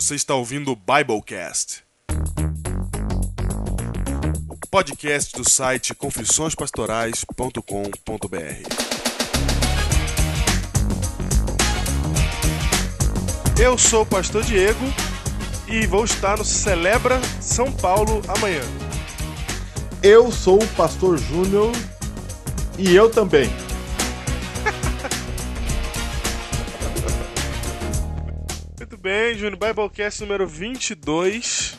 Você está ouvindo o Biblecast. O podcast do site confissõespastorais.com.br. Eu sou o pastor Diego e vou estar no Celebra São Paulo amanhã. Eu sou o pastor Júnior e eu também. Bem, Júnior, Biblecast número 22.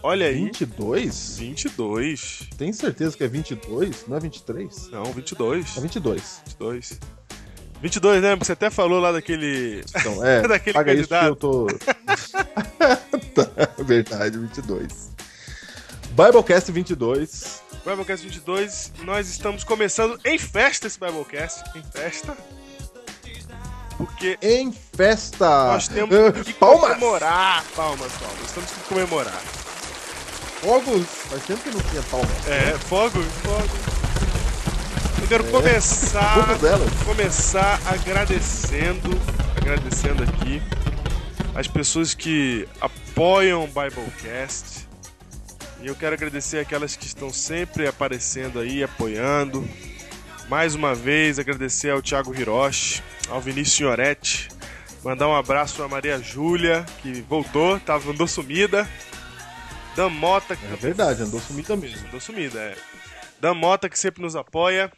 Olha aí. 22? 22. Tem certeza que é 22? Não é 23? Não, 22. É 22. 22. 22, né? Você até falou lá daquele. Então, é. Daquele paga isso que candidato. eu tô. tá, verdade, 22. Biblecast 22. Biblecast 22. Nós estamos começando em festa esse Biblecast. Em festa. Porque Em festa! nós temos Ah, que Palmas! comemorar. Palmas, palmas. Temos que comemorar. Fogos! Faz tempo que não tinha palmas. É, fogo, fogo. Eu quero É. começar. Começar agradecendo, agradecendo aqui as pessoas que apoiam o Biblecast. E eu quero agradecer aquelas que estão sempre aparecendo aí, apoiando. Mais uma vez, agradecer ao Thiago Hiroshi, ao Vinícius Senhoretti. Mandar um abraço à Maria Júlia, que voltou, tava, andou sumida. Dan Mota, que É verdade, andou sumida mesmo. Andou sumida, é. Dan Mota, que sempre nos apoia.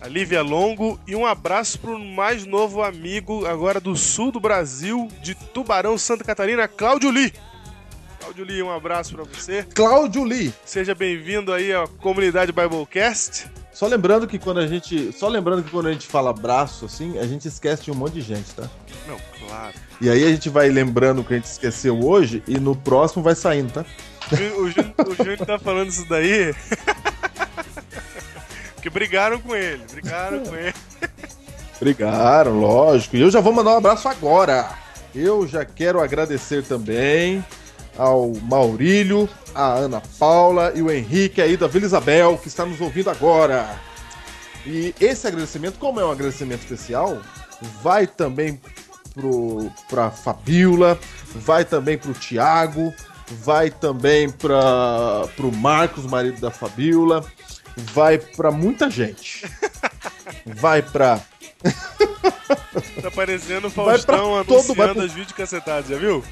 A Lívia Longo. E um abraço pro mais novo amigo, agora do sul do Brasil, de Tubarão, Santa Catarina, Cláudio Lee. Cláudio Lee, um abraço pra você. Cláudio Lee. Seja bem-vindo aí à comunidade Biblecast. Só lembrando que quando a gente. Só lembrando que quando a gente fala braço, assim, a gente esquece de um monte de gente, tá? Não, claro. E aí a gente vai lembrando o que a gente esqueceu hoje e no próximo vai saindo, tá? O Júnior- O Júnior, o Júnior tá falando isso daí. Porque brigaram com ele, brigaram com ele. Brigaram, lógico. E eu já vou mandar um abraço agora. Eu já quero agradecer também ao Maurílio, a Ana Paula e o Henrique aí da Vila Isabel, que está nos ouvindo agora. E esse agradecimento, como é um agradecimento especial, vai também pro, pra Fabiola, vai também pro Tiago, vai também para pro Marcos, marido da Fabiola, vai pra muita gente. Vai pra Tá parecendo o Vai pra Faustão todo- anunciando vai pro- as videocassetadas, já viu?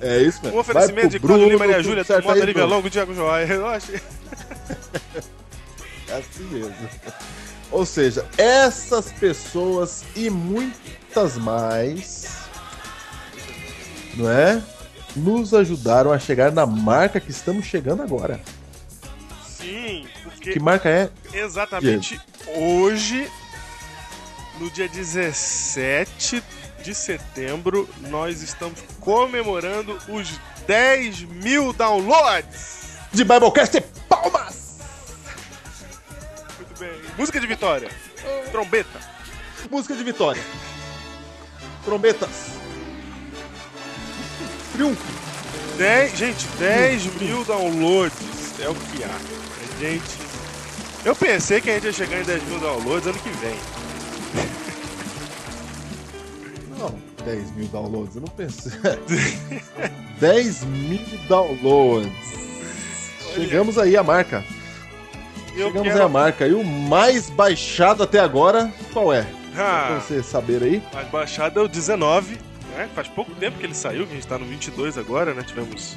É isso mesmo. Um oferecimento de Cláudio Lima, Maria Júlia, certo Mota aí, Lívia Bruno? Longo, Diego Joia. Eu achei- É assim mesmo. Ou seja, essas pessoas e muitas mais, não é? Nos ajudaram a chegar na marca que estamos chegando agora. Sim, porque Que marca é? exatamente hoje, no dia 17 de setembro, nós estamos comemorando os 10 mil downloads. De Biblecast Palmas! Muito bem. Música de vitória. Trombeta. Música de vitória. Trombetas. Triunfo. 10, gente, 10 mil downloads é o que há. A gente. Eu pensei que a gente ia chegar em 10 mil downloads ano que vem. 10 mil downloads, eu não pensei. 10 mil downloads. Chegamos aí à marca. Eu Chegamos quero. aí à marca. E o mais baixado até agora, qual é? Pra Ah, você saber aí. mais baixado é o 19, né? Faz pouco tempo que ele saiu, que a gente tá no 22 agora, né? Tivemos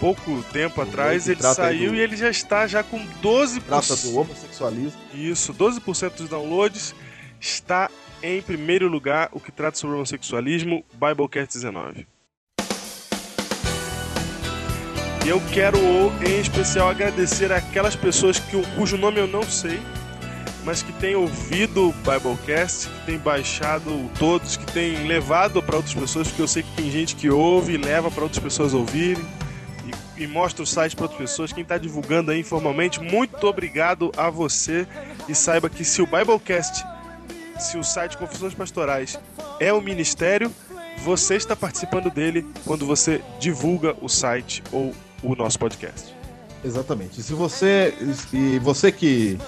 pouco tempo atrás, que ele saiu do- e ele já está já com 12%. Trata do homossexualismo. Isso, 12% dos downloads está em primeiro lugar o que trata sobre homossexualismo, Biblecast 19. E eu quero em especial agradecer aquelas pessoas que, cujo nome eu não sei, mas que têm ouvido o Biblecast, que têm baixado todos, que têm levado para outras pessoas, porque eu sei que tem gente que ouve e leva para outras pessoas ouvirem e, e mostra o site para outras pessoas. Quem está divulgando aí informalmente, muito obrigado a você e saiba que se o Biblecast, se o site Confissões Pastorais é o ministério, você está participando dele quando você divulga o site ou o nosso podcast. Exatamente. E se você. E você que.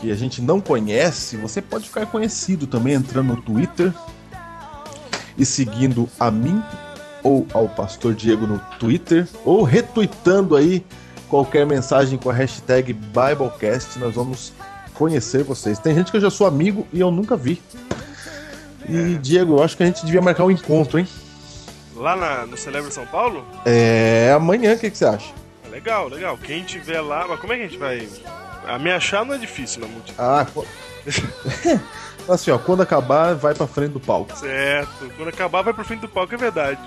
Que a gente não conhece, você pode ficar conhecido também entrando no Twitter e seguindo a mim ou ao Pastor Diego no Twitter, ou retweetando aí qualquer mensagem com a hashtag Biblecast, nós vamos conhecer vocês. Tem gente que eu já sou amigo e eu nunca vi. E, Diego, eu acho que a gente devia marcar um encontro, hein? Lá na, no Celebra São Paulo? É amanhã, o que, que você acha? Legal, legal. Quem tiver lá, mas como é que a gente vai. A me achar não é difícil na multidão. Ah, pô. assim, ó, quando acabar, vai pra frente do palco. Certo. Quando acabar, vai pra frente do palco, é verdade.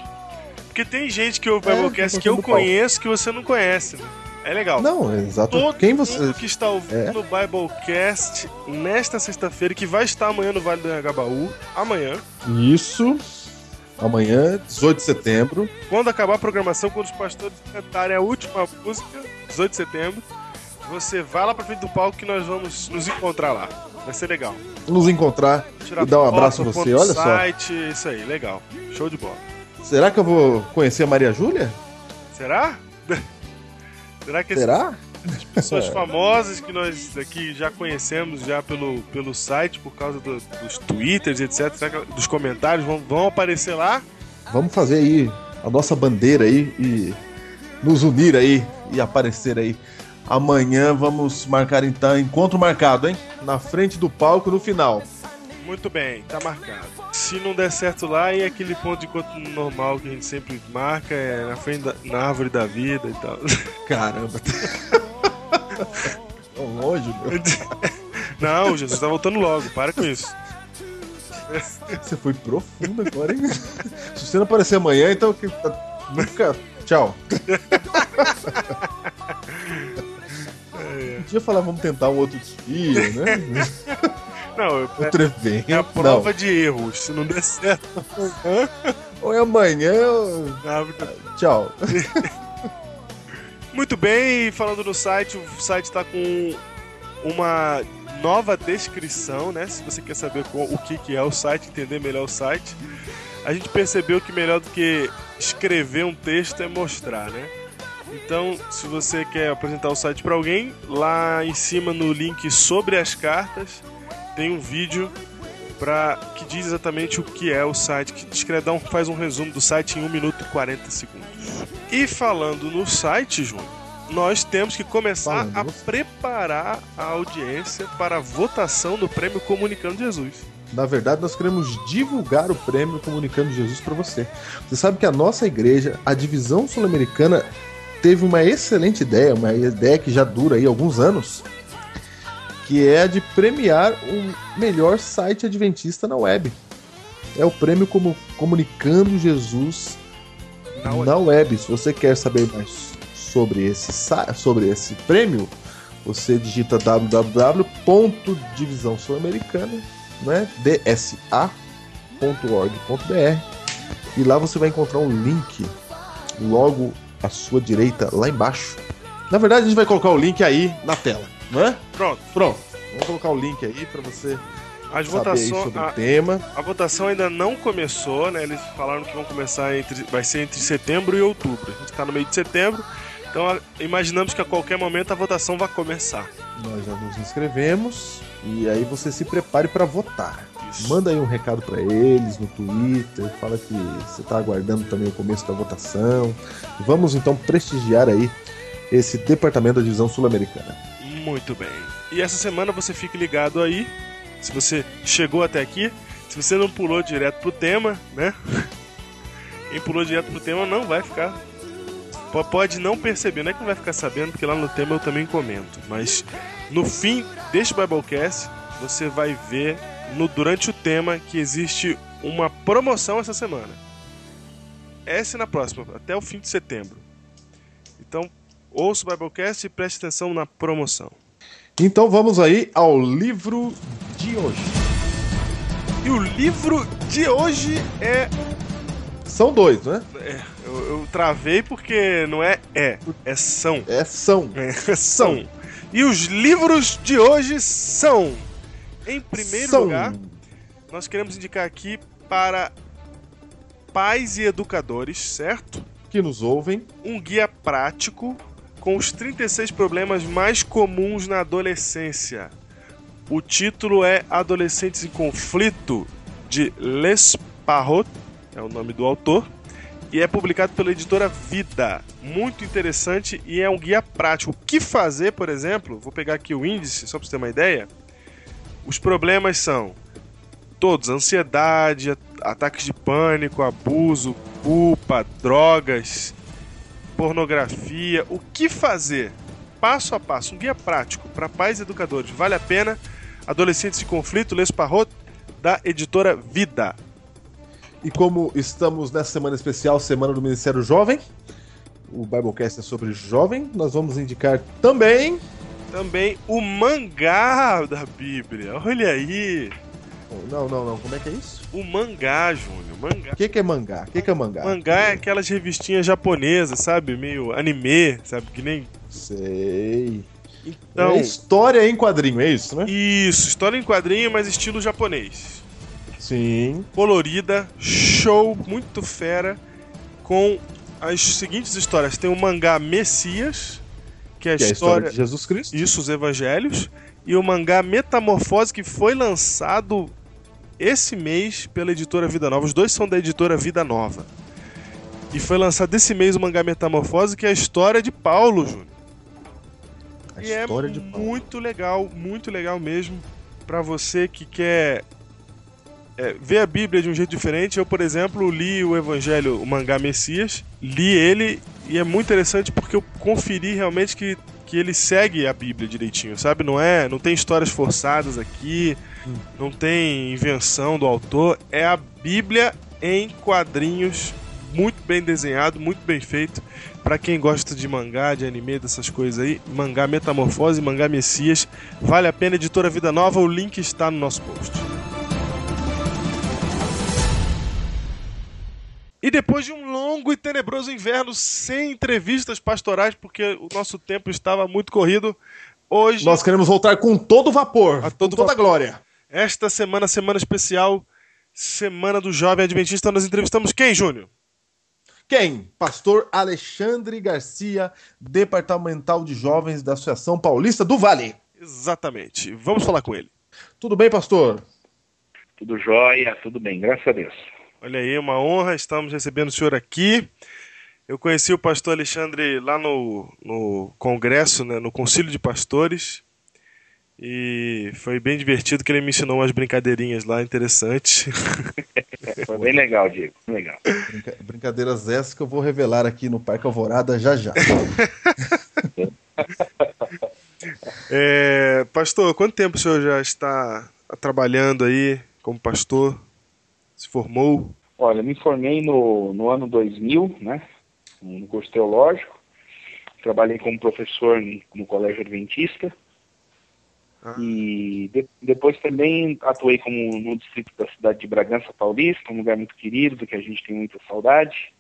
Porque tem gente que o Biblecast é, que eu conheço que você não conhece, né? É legal. Não, exato. Todo Quem você... mundo que está ouvindo é. o Biblecast nesta sexta-feira, que vai estar amanhã no Vale do Agabaú, amanhã. Isso. Amanhã, 18 de setembro. Quando acabar a programação, quando os pastores cantarem a última música, 18 de setembro, você vai lá pra frente do palco que nós vamos nos encontrar lá. Vai ser legal. Nos encontrar Tirar e dar um abraço a você, olha site, só. Isso aí, legal. Show de bola. Será que eu vou conhecer a Maria Júlia? Será? Será que Será? as pessoas famosas que nós aqui já conhecemos já pelo, pelo site, por causa do, dos twitters, etc., dos comentários, vão, vão aparecer lá? Vamos fazer aí a nossa bandeira aí e nos unir aí e aparecer aí. Amanhã vamos marcar então encontro marcado, hein? Na frente do palco no final. Muito bem, tá marcado. Se não der certo lá, e aquele ponto de encontro normal que a gente sempre marca é na frente da na árvore da vida e tal. Caramba. Tão longe, meu. Não, Jesus tá voltando logo, para com isso. Você foi profundo agora, hein? Se você não aparecer amanhã, então nunca. Tchau. Podia falar, vamos tentar um outro dia, né? Não, é, evento. É a prova não. de erros. Se não der certo amanhã. Ou é amanhã. Ou... Tchau. Muito bem, falando no site, o site está com uma nova descrição, né? Se você quer saber o que, que é o site, entender melhor o site. A gente percebeu que melhor do que escrever um texto é mostrar, né? Então, se você quer apresentar o site para alguém, lá em cima no link sobre as cartas, tem um vídeo para que diz exatamente o que é o site, que descreve, faz um resumo do site em 1 minuto e 40 segundos. E falando no site, Júnior, nós temos que começar falando. a preparar a audiência para a votação do Prêmio Comunicando Jesus. Na verdade, nós queremos divulgar o Prêmio Comunicando Jesus para você. Você sabe que a nossa igreja, a divisão sul-americana, teve uma excelente ideia, uma ideia que já dura aí alguns anos, que é a de premiar o melhor site adventista na web. É o prêmio como Comunicando Jesus na web. na web. Se você quer saber mais sobre esse, sobre esse prêmio, você digita www.divisãosul-americana, né, dsa.org.br e lá você vai encontrar um link logo à sua direita, lá embaixo. Na verdade, a gente vai colocar o link aí na tela é? Pronto. Pronto. Vamos colocar o link aí para você as votações, sobre a, o tema. A votação ainda não começou, né? Eles falaram que vão começar entre, vai ser entre setembro e outubro. A gente está no meio de setembro, então imaginamos que a qualquer momento a votação vai começar. Nós já nos inscrevemos e aí você se prepare para votar. Isso. Manda aí um recado para eles no Twitter, fala que você está aguardando também o começo da votação. Vamos então prestigiar aí esse departamento da divisão sul-americana. Muito bem. E essa semana você fique ligado aí. Se você chegou até aqui, se você não pulou direto pro tema, né? Quem pulou direto pro tema não vai ficar. Pode não perceber, não é que não vai ficar sabendo, porque lá no tema eu também comento. Mas no fim deste Biblecast, você vai ver no, durante o tema que existe uma promoção essa semana. Essa e na próxima, até o fim de setembro. Então Ouça o Biblecast e preste atenção na promoção. Então vamos aí ao livro de hoje. E o livro de hoje é. São dois, né? É, eu, eu travei porque não é é, é são. É são. É, são. E os livros de hoje são. Em primeiro são. lugar, nós queremos indicar aqui para pais e educadores, certo? Que nos ouvem. Um guia prático com os 36 problemas mais comuns na adolescência. O título é Adolescentes em Conflito, de Les Parrot, é o nome do autor, e é publicado pela editora Vida. Muito interessante e é um guia prático. O que fazer, por exemplo, vou pegar aqui o índice só para você ter uma ideia. Os problemas são todos: ansiedade, ataques de pânico, abuso, culpa, drogas, pornografia. O que fazer? Passo a passo, um guia prático para pais e educadores. Vale a pena. Adolescentes em conflito, Les Parrot, da editora Vida. E como estamos nessa semana especial, Semana do Ministério Jovem, o Biblecast é sobre jovem, nós vamos indicar também. Também o mangá da Bíblia. Olha aí. Não, não, não. Como é que é isso? O mangá, Júnior. Mangá. O que, que é mangá? O que, que é mangá? Mangá é aquelas revistinhas japonesas, sabe? Meio anime, sabe? Que nem. Sei. Então, é história em quadrinho, é isso, né? Isso, história em quadrinho, mas estilo japonês. Sim. Colorida, show, muito fera, com as seguintes histórias. Tem o mangá Messias, que é a, que história... é a história de Jesus Cristo. Isso, os evangelhos. E o mangá Metamorfose, que foi lançado esse mês pela editora Vida Nova. Os dois são da editora Vida Nova. E foi lançado esse mês o mangá Metamorfose, que é a história de Paulo, Júnior. A e é história de Paulo. muito legal, muito legal mesmo. para você que quer é, ver a Bíblia de um jeito diferente. Eu, por exemplo, li o Evangelho, o mangá Messias, li ele e é muito interessante porque eu conferi realmente que, que ele segue a Bíblia direitinho, sabe? Não é, não tem histórias forçadas aqui, não tem invenção do autor, é a Bíblia em quadrinhos, muito bem desenhado, muito bem feito. Para quem gosta de mangá, de anime, dessas coisas aí, mangá Metamorfose, mangá Messias, vale a pena, editora Vida Nova, o link está no nosso post. E depois de um longo e tenebroso inverno sem entrevistas pastorais, porque o nosso tempo estava muito corrido, hoje. Nós queremos voltar com todo vapor, a todo com toda vapor. glória. Esta semana, semana especial, Semana do Jovem Adventista, nós entrevistamos quem, Júnior? Quem? Pastor Alexandre Garcia, Departamental de Jovens da Associação Paulista do Vale. Exatamente. Vamos falar com ele. Tudo bem, pastor? Tudo jóia, tudo bem, graças a Deus. Olha aí, uma honra, estamos recebendo o senhor aqui. Eu conheci o pastor Alexandre lá no, no congresso, né, no Concílio de Pastores, e foi bem divertido que ele me ensinou umas brincadeirinhas lá interessantes. Foi bem legal, Diego, legal. Brinca brincadeiras essas que eu vou revelar aqui no Parque Alvorada já já. é, pastor, quanto tempo o senhor já está trabalhando aí como pastor? Se formou? Olha, me formei no, no ano 2000, né, no curso teológico. Trabalhei como professor no Colégio Adventista. Ah. E de, depois também atuei como no distrito da cidade de Bragança Paulista, um lugar muito querido, do que a gente tem muita saudade.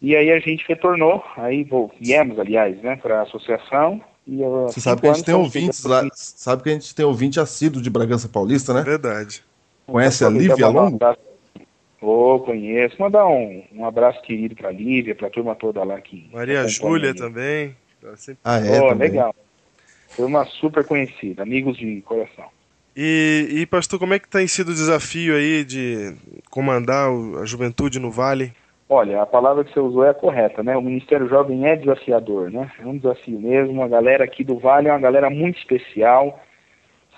E aí a gente retornou, aí viemos, aliás, né, para a associação. E Você sabe que a gente tem ouvintes lá, sabe que a gente tem ouvinte assíduo de Bragança Paulista, né? Verdade. Conhece a Lívia Longo? Oh, conheço. Mandar um, um abraço querido para a Lívia, para a turma toda lá aqui. Maria Júlia também. Sempre... Ah, é? Oh, também. legal. Foi uma super conhecida, amigos de coração. E, e, pastor, como é que tem sido o desafio aí de comandar a juventude no Vale? Olha, a palavra que você usou é a correta, né? O Ministério Jovem é desafiador, né? É um desafio mesmo. A galera aqui do Vale é uma galera muito especial.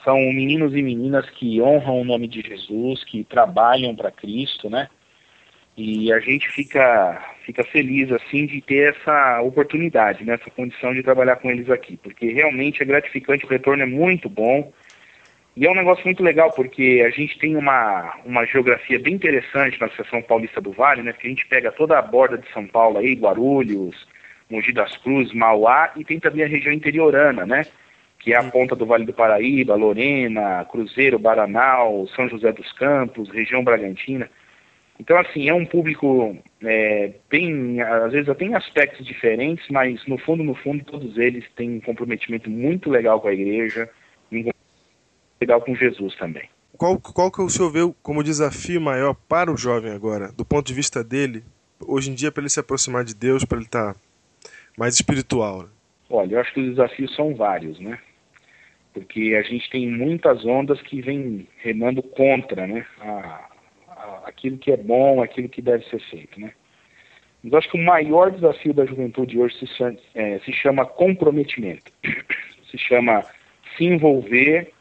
São meninos e meninas que honram o nome de Jesus, que trabalham para Cristo, né? E a gente fica, fica feliz, assim, de ter essa oportunidade, né? essa condição de trabalhar com eles aqui, porque realmente é gratificante, o retorno é muito bom. E é um negócio muito legal, porque a gente tem uma, uma geografia bem interessante na Associação Paulista do Vale, né? Que a gente pega toda a borda de São Paulo aí, Guarulhos, Mogi das Cruzes, Mauá, e tem também a região interiorana, né? Que é a ponta do Vale do Paraíba, Lorena, Cruzeiro, Baranal, São José dos Campos, região Bragantina. Então, assim, é um público é, bem, às vezes até em aspectos diferentes, mas no fundo, no fundo, todos eles têm um comprometimento muito legal com a igreja, um legal com Jesus também. Qual, qual que o senhor vê como desafio maior para o jovem agora, do ponto de vista dele, hoje em dia, para ele se aproximar de Deus, para ele estar mais espiritual? Olha, eu acho que os desafios são vários, né? Porque a gente tem muitas ondas que vêm remando contra, né? A, a, aquilo que é bom, aquilo que deve ser feito, né? Mas acho que o maior desafio da juventude hoje se, é, se chama comprometimento, se chama se envolver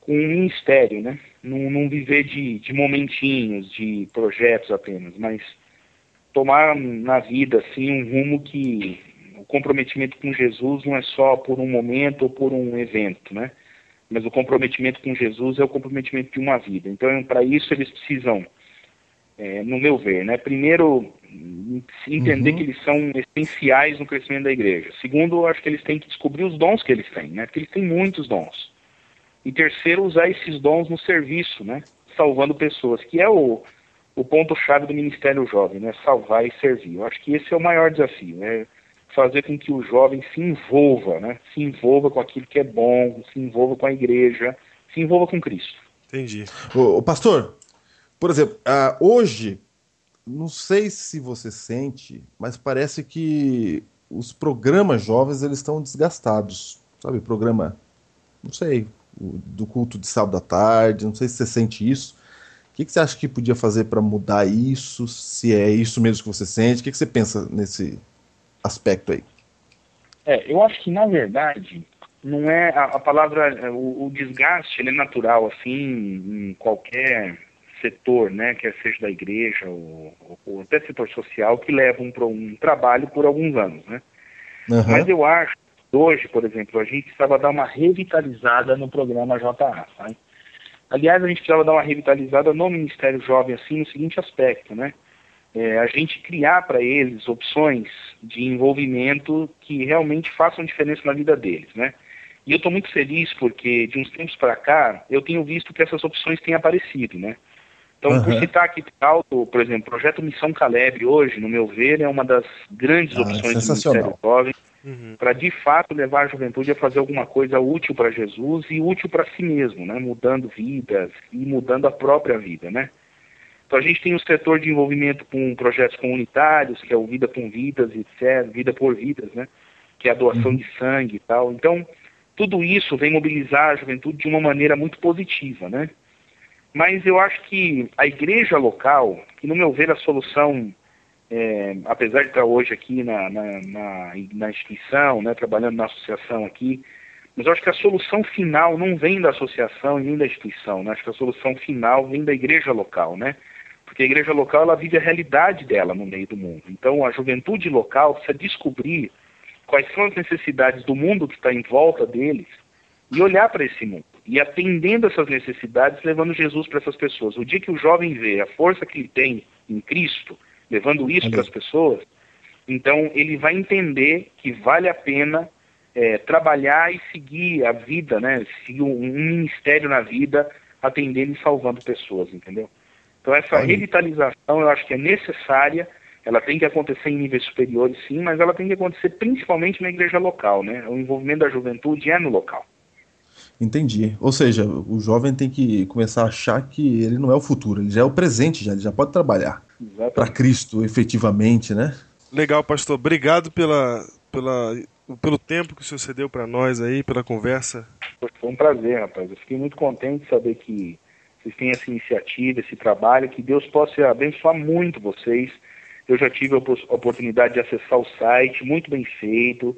com um ministério, né? Não, não viver de, de momentinhos, de projetos apenas, mas tomar na vida assim um rumo que o comprometimento com Jesus não é só por um momento ou por um evento, né? Mas o comprometimento com Jesus é o comprometimento de uma vida. Então, para isso eles precisam, é, no meu ver, né? Primeiro entender uhum. que eles são essenciais no crescimento da igreja. Segundo, eu acho que eles têm que descobrir os dons que eles têm, né? Porque eles têm muitos dons. E terceiro, usar esses dons no serviço, né? Salvando pessoas, que é o, o ponto-chave do Ministério Jovem, né? Salvar e servir. Eu acho que esse é o maior desafio, né? Fazer com que o jovem se envolva, né? Se envolva com aquilo que é bom, se envolva com a igreja, se envolva com Cristo. Entendi. O, o pastor, por exemplo, uh, hoje, não sei se você sente, mas parece que os programas jovens eles estão desgastados, sabe? Programa, não sei, do culto de sábado à tarde, não sei se você sente isso. O que, que você acha que podia fazer para mudar isso? Se é isso mesmo que você sente? O que, que você pensa nesse aspecto aí? É, eu acho que na verdade não é a, a palavra é, o, o, desgaste ele é natural assim em qualquer setor, né, quer seja da igreja ou, ou até setor social que levam para um trabalho por alguns anos, né? Uhum. Mas eu acho hoje, por exemplo, a gente precisava dar uma revitalizada no programa JA, tá? Aliás, a gente precisava dar uma revitalizada no Ministério Jovem, assim, no seguinte aspecto, né? É, a gente criar para eles opções de envolvimento que realmente façam diferença na vida deles, né? E eu estou muito feliz porque, de uns tempos para cá, eu tenho visto que essas opções têm aparecido, né? Então, uhum. por citar aqui alto, por exemplo, o projeto Missão Caleb hoje, no meu ver, é uma das grandes ah, opções do Ministério Jovem uhum. para de fato levar a juventude a fazer alguma coisa útil para Jesus e útil para si mesmo, né? mudando vidas e mudando a própria vida. Né? Então a gente tem o um setor de envolvimento com projetos comunitários, que é o Vida com Vidas, etc., Vida por Vidas, né? que é a doação uhum. de sangue e tal. Então, tudo isso vem mobilizar a juventude de uma maneira muito positiva, né? Mas eu acho que a igreja local, que no meu ver a solução é, apesar de estar hoje aqui na, na, na, na instituição, né, trabalhando na associação aqui, mas eu acho que a solução final não vem da associação e nem da instituição, né? acho que a solução final vem da igreja local, né? Porque a igreja local ela vive a realidade dela no meio do mundo. Então a juventude local precisa descobrir quais são as necessidades do mundo que está em volta deles e olhar para esse mundo e atendendo essas necessidades, levando Jesus para essas pessoas. O dia que o jovem vê a força que ele tem em Cristo, levando isso para as pessoas, então ele vai entender que vale a pena é, trabalhar e seguir a vida, né? Seguir um, um, ministério na vida, atendendo e salvando pessoas, entendeu? Então essa Olha. revitalização eu acho que é necessária, ela tem que acontecer em níveis superiores sim, mas ela tem que acontecer principalmente na igreja local, né? O envolvimento da juventude é no local. Entendi. Ou seja, o jovem tem que começar a achar que ele não é o futuro, ele já é o presente, já, ele já pode trabalhar para Cristo efetivamente, né? Legal, pastor. Obrigado pela, pela, pelo tempo que o senhor cedeu para nós aí, pela conversa. Foi um prazer, rapaz. Eu fiquei muito contente de saber que vocês têm essa iniciativa, esse trabalho, que Deus possa abençoar muito vocês. Eu já tive a oportunidade de acessar o site, muito bem feito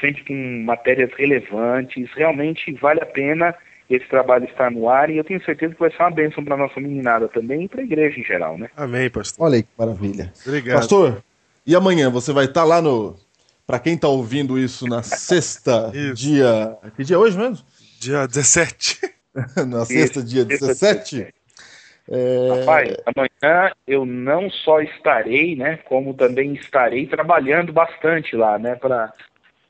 sempre com matérias relevantes. Realmente vale a pena esse trabalho estar no ar e eu tenho certeza que vai ser uma bênção para nossa meninada também e para a igreja em geral, né? Amém, pastor. Olha aí que maravilha. Obrigado. Pastor, e amanhã você vai estar lá no. Para quem está ouvindo isso na sexta, dia. Que dia é hoje mesmo? Dia 17. na sexta, dia 17? É... Rapaz, amanhã eu não só estarei, né, como também estarei trabalhando bastante lá, né, para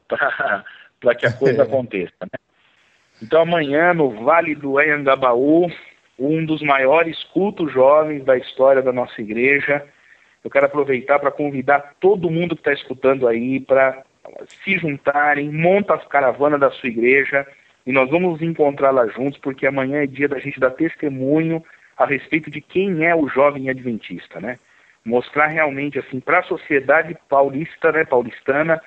para que a coisa aconteça. Né? Então amanhã no Vale do Anhangabaú, um dos maiores cultos jovens da história da nossa igreja, eu quero aproveitar para convidar todo mundo que está escutando aí para se juntarem, monta a caravana da sua igreja e nós vamos encontrar lá juntos, porque amanhã é dia da gente dar testemunho a respeito de quem é o jovem adventista, né? Mostrar realmente assim para a sociedade paulista, né, paulistana,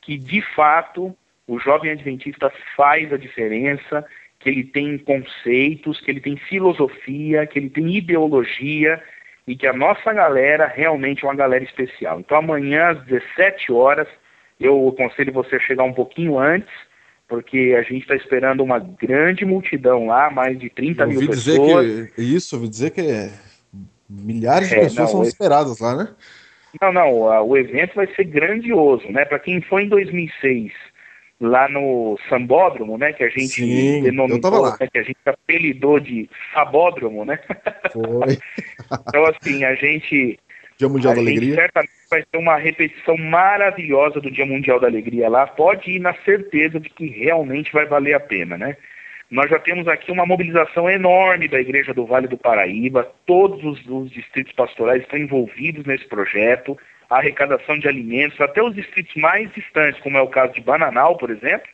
que de fato o jovem adventista faz a diferença, que ele tem conceitos, que ele tem filosofia, que ele tem ideologia e que a nossa galera realmente é uma galera especial. Então amanhã às 17 horas, eu aconselho você a chegar um pouquinho antes, porque a gente está esperando uma grande multidão lá, mais de 30 eu mil pessoas. Dizer que, isso, ouvi dizer que é, milhares de é, pessoas não, são esperadas lá, né? Não, não, o evento vai ser grandioso, né? Para quem foi em 2006 lá no Sambódromo, né? Que a gente Sim, denominou, né, que a gente apelidou de Sabódromo, né? Foi. então, assim, a gente. Dia Mundial da Alegria. Certamente vai ter uma repetição maravilhosa do Dia Mundial da Alegria lá. Pode ir na certeza de que realmente vai valer a pena, né? Nós já temos aqui uma mobilização enorme da Igreja do Vale do Paraíba, todos os, os distritos pastorais estão envolvidos nesse projeto a arrecadação de alimentos, até os distritos mais distantes, como é o caso de Bananal, por exemplo,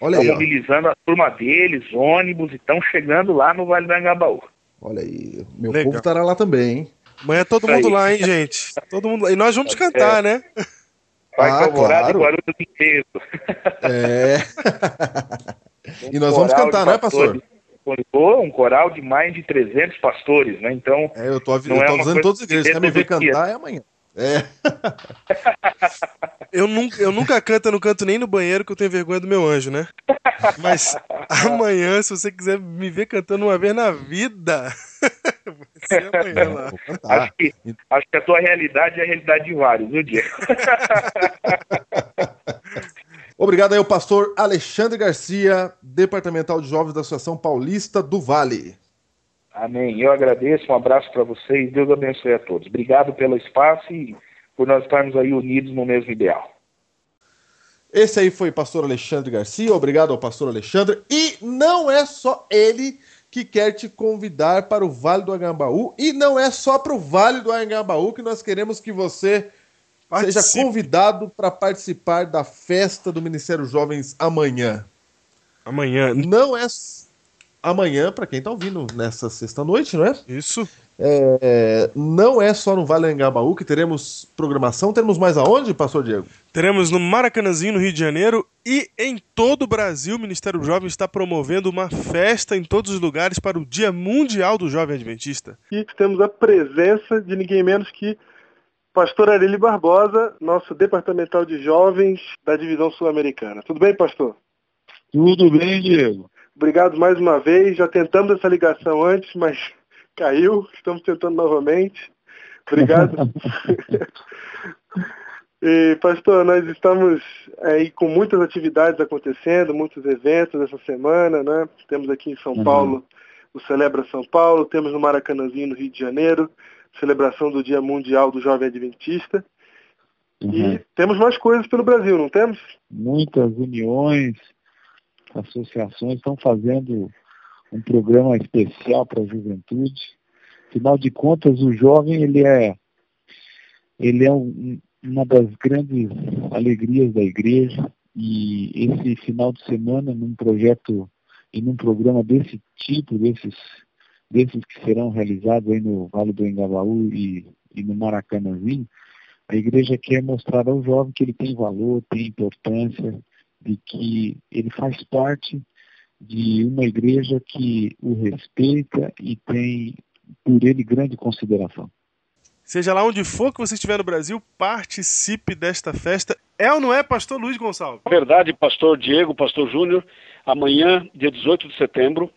Olha estão aí, mobilizando ó. a turma deles, ônibus, e estão chegando lá no Vale do Angabaú. Olha aí, meu Legal. povo estará lá também, hein? Amanhã é todo mundo lá, hein, gente? Todo mundo E nós vamos é. cantar, né? Vai ah, claro. e Guarulhos inteiro. É. e nós vamos cantar, né, pastor? um coral de mais de 300 pastores, né? Então. É, eu tô, eu tô é avisando todas as igrejas. Quer me ver cantar é amanhã. É. eu, nunca, eu nunca canto, eu não canto nem no banheiro que eu tenho vergonha do meu anjo, né? Mas amanhã, se você quiser me ver cantando uma vez na vida, vai ser amanhã lá. Acho que, acho que a tua realidade é a realidade de vários, viu, Diego? Obrigado aí ao pastor Alexandre Garcia, departamental de jovens da Associação Paulista do Vale. Amém. Eu agradeço, um abraço para vocês, Deus abençoe a todos. Obrigado pelo espaço e por nós estarmos aí unidos no mesmo ideal. Esse aí foi o pastor Alexandre Garcia, obrigado ao pastor Alexandre. E não é só ele que quer te convidar para o Vale do Angambaú, e não é só para o Vale do Angambaú que nós queremos que você Participe. seja convidado para participar da festa do Ministério Jovens amanhã. Amanhã. Não é amanhã, para quem está ouvindo nessa sexta-noite, não é? Isso. É, não é só no Vale Engabaú que teremos programação, teremos mais aonde, pastor Diego? Teremos no Maracanãzinho, no Rio de Janeiro, e em todo o Brasil, o Ministério Jovem está promovendo uma festa em todos os lugares para o Dia Mundial do Jovem Adventista. E temos a presença de ninguém menos que Pastor Areli Barbosa, nosso departamental de jovens da divisão sul-americana. Tudo bem, pastor? Tudo bem, Diego. Obrigado mais uma vez. Já tentamos essa ligação antes, mas caiu. Estamos tentando novamente. Obrigado. e, pastor, nós estamos aí com muitas atividades acontecendo, muitos eventos essa semana, né? Temos aqui em São uhum. Paulo o Celebra São Paulo, temos no Maracanãzinho, no Rio de Janeiro, celebração do Dia Mundial do Jovem Adventista. Uhum. E temos mais coisas pelo Brasil, não temos? Muitas uniões, associações estão fazendo um programa especial para a juventude. Afinal de contas, o jovem ele é, ele é um, uma das grandes alegrias da igreja e esse final de semana, num projeto e num programa desse tipo, desses, desses que serão realizados aí no Vale do Engabaú e, e no Maracanãzinho, a igreja quer mostrar ao jovem que ele tem valor, tem importância, de que ele faz parte de uma igreja que o respeita e tem por ele grande consideração. Seja lá onde for que você estiver no Brasil, participe desta festa. É ou não é, pastor Luiz Gonçalves? Verdade, pastor Diego, pastor Júnior. Amanhã, dia 18 de setembro,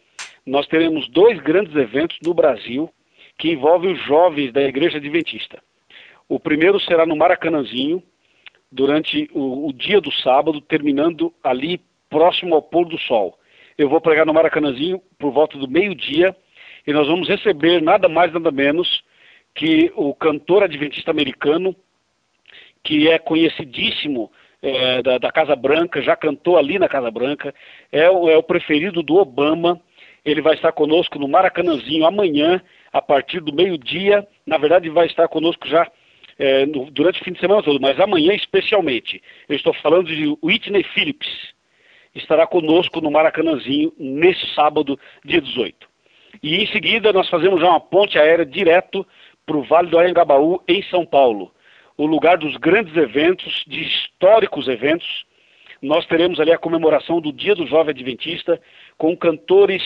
nós teremos dois grandes eventos no Brasil que envolvem os jovens da Igreja Adventista. O primeiro será no Maracanãzinho, durante o, o, dia do sábado, terminando ali próximo ao pôr do sol. Eu vou pregar no Maracanãzinho por volta do meio-dia e nós vamos receber nada mais nada menos que o cantor adventista americano, que é conhecidíssimo é, da, da, Casa Branca, já cantou ali na Casa Branca, é o, é o preferido do Obama. Ele vai estar conosco no Maracanãzinho amanhã, a partir do meio-dia. Na verdade, vai estar conosco já é, no, durante o fim de semana todo, mas amanhã especialmente. Eu estou falando de Whitney Phillips. Estará conosco no Maracanãzinho nesse sábado, dia 18. E em seguida nós fazemos já uma ponte aérea direto para o Vale do Anhangabaú, em São Paulo. O lugar dos grandes eventos, de históricos eventos. Nós teremos ali a comemoração do Dia do Jovem Adventista, com cantores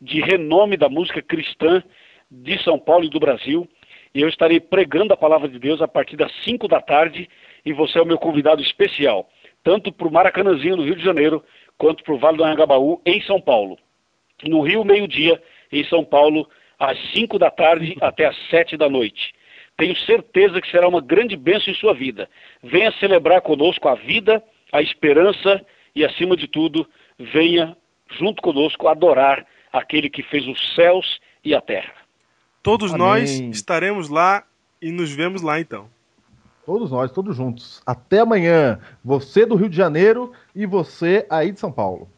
de renome da música cristã de São Paulo e do Brasil e eu estarei pregando a palavra de Deus a partir das 5 da tarde e você é o meu convidado especial, tanto para o Maracanãzinho, no Rio de Janeiro, quanto para o Vale do Anhangabaú, em São Paulo. No Rio, meio-dia, em São Paulo, às 5 da tarde até às 7 da noite. Tenho certeza que será uma grande bênção em sua vida. Venha celebrar conosco a vida, a esperança e, acima de tudo, venha junto conosco adorar aquele que fez os céus e a terra. Todos Amém. nós estaremos lá e nos vemos lá então. Todos nós, todos juntos. Até amanhã. Você do Rio de Janeiro e você aí de São Paulo.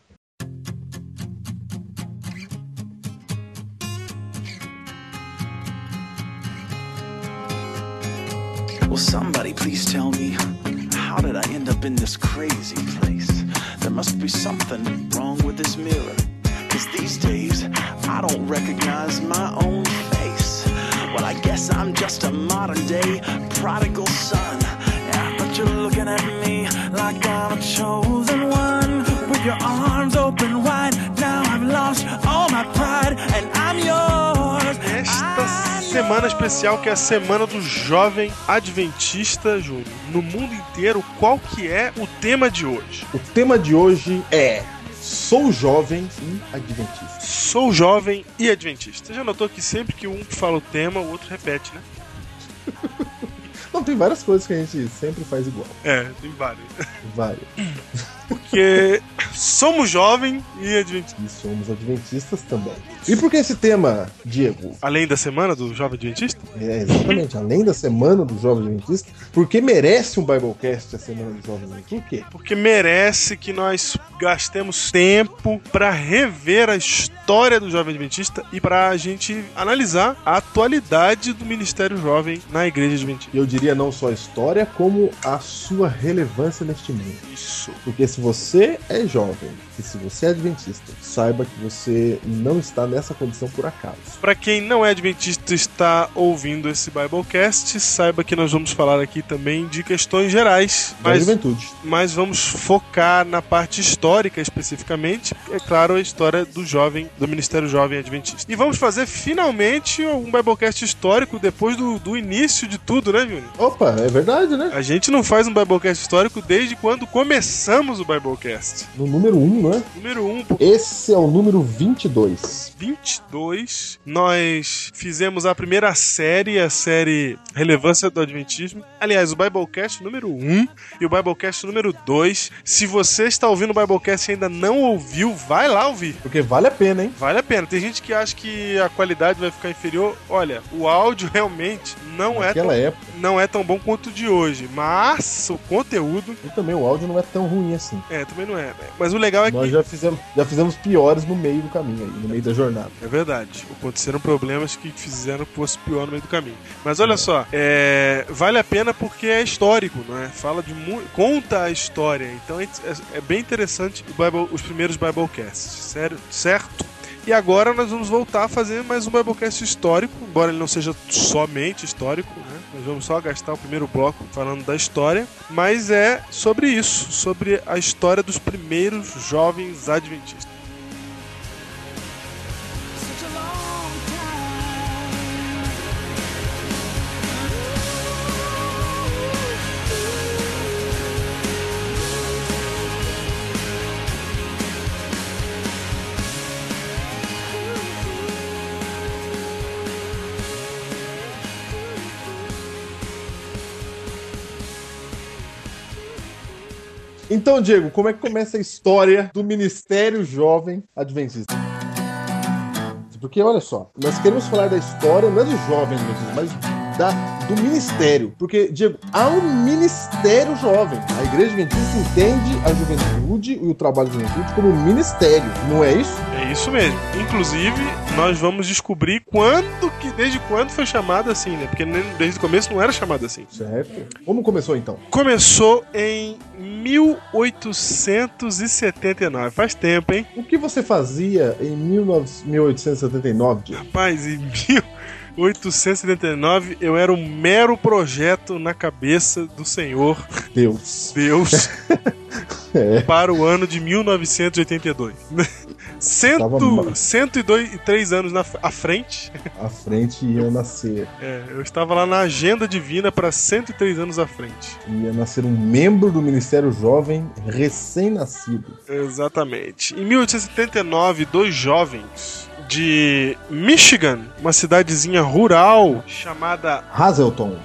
Will somebody please tell me how did I end up in this crazy place? There must be something wrong with this mirror. Cause these days I don't recognize my own face. Well, I guess I'm just a modern day prodigal son. Yeah, but you're looking at me like I'm a chosen one. With your arms open wide, now I've lost all my pride and I'm yours. Esta semana especial que é a semana do jovem adventista, Júlio. No mundo inteiro, qual que é o tema de hoje? O tema de hoje é Sou jovem e adventista. Sou jovem e adventista. Você já notou que sempre que um fala o tema, o outro repete, né? Não, tem várias coisas que a gente sempre faz igual. É, tem várias. Várias. Porque somos jovens e adventistas. E somos adventistas também. E por que esse tema, Diego? Além da semana do Jovem Adventista? É, exatamente. Além da semana do Jovem Adventista. Porque merece um Biblecast a semana do Jovem Adventista? Por quê? Porque merece que nós gastemos tempo para rever a história do Jovem Adventista e para a gente analisar a atualidade do Ministério Jovem na Igreja Adventista. Eu diria não só a história, como a sua relevância neste mundo. Isso. Porque se você é jovem e se você é adventista, saiba que você não está nessa condição por acaso. Para quem não é adventista e está ouvindo esse Biblecast, saiba que nós vamos falar aqui também de questões gerais. Da mas, juventude. Mas vamos focar na parte histórica especificamente, é claro, a história do jovem, do Ministério Jovem Adventista. E vamos fazer finalmente um Biblecast histórico depois do, do início de tudo, né, Júnior? Opa, é verdade, né? A gente não faz um Biblecast histórico desde quando começamos o Biblecast. No número 1, um, né? Número 1. Um. Esse é o número 22. 22. Nós fizemos a primeira série, a série Relevância do Adventismo. Aliás, o Biblecast número 1 e o Biblecast número 2. Se você está ouvindo o Biblecast e ainda não ouviu, vai lá ouvir. Porque vale a pena, hein? Vale a pena. Tem gente que acha que a qualidade vai ficar inferior. Olha, o áudio realmente não é tão, época. não é tão bom quanto o de hoje, mas o conteúdo e também o áudio não é tão ruim assim. É, também não é. Mas o legal é Nós já fizemos, já fizemos piores no meio do caminho aí, no meio da jornada. É verdade. Aconteceram problemas que fizeram que fosse pior no meio do caminho. Mas olha é. só, é... vale a pena porque é histórico, não é? Fala de conta a história. Então é, é bem interessante Bible... os primeiros Biblecasts. Sério, certo? E agora nós vamos voltar a fazer mais um Biblecast histórico, embora ele não seja somente histórico, né? Nós vamos só gastar o primeiro bloco falando da história, mas é sobre isso, sobre a história dos primeiros jovens adventistas. Então, Diego, como é que começa a história do Ministério Jovem Adventista? Porque, olha só, nós queremos falar da história, não é do jovem, mas da, do ministério. Porque, Diego, há um ministério jovem. A igreja adventista entende a juventude e o trabalho da juventude como ministério, não é isso? É isso mesmo. Inclusive, nós vamos descobrir quando que, desde quando foi chamado assim, né? Porque desde o começo não era chamado assim. Certo. Como começou então? Começou em 1879. Faz tempo, hein? O que você fazia em 1879, Diego? Rapaz, em mil... 879, eu era um mero projeto na cabeça do Senhor Deus. Deus. é. Para o ano de 1982. Tava Cento, ma- 103 anos na, à frente. À frente ia nascer. É, eu estava lá na agenda divina para 103 anos à frente. Ia nascer um membro do Ministério Jovem recém-nascido. Exatamente. Em 1879, dois jovens de Michigan, uma cidadezinha rural chamada Hazelton.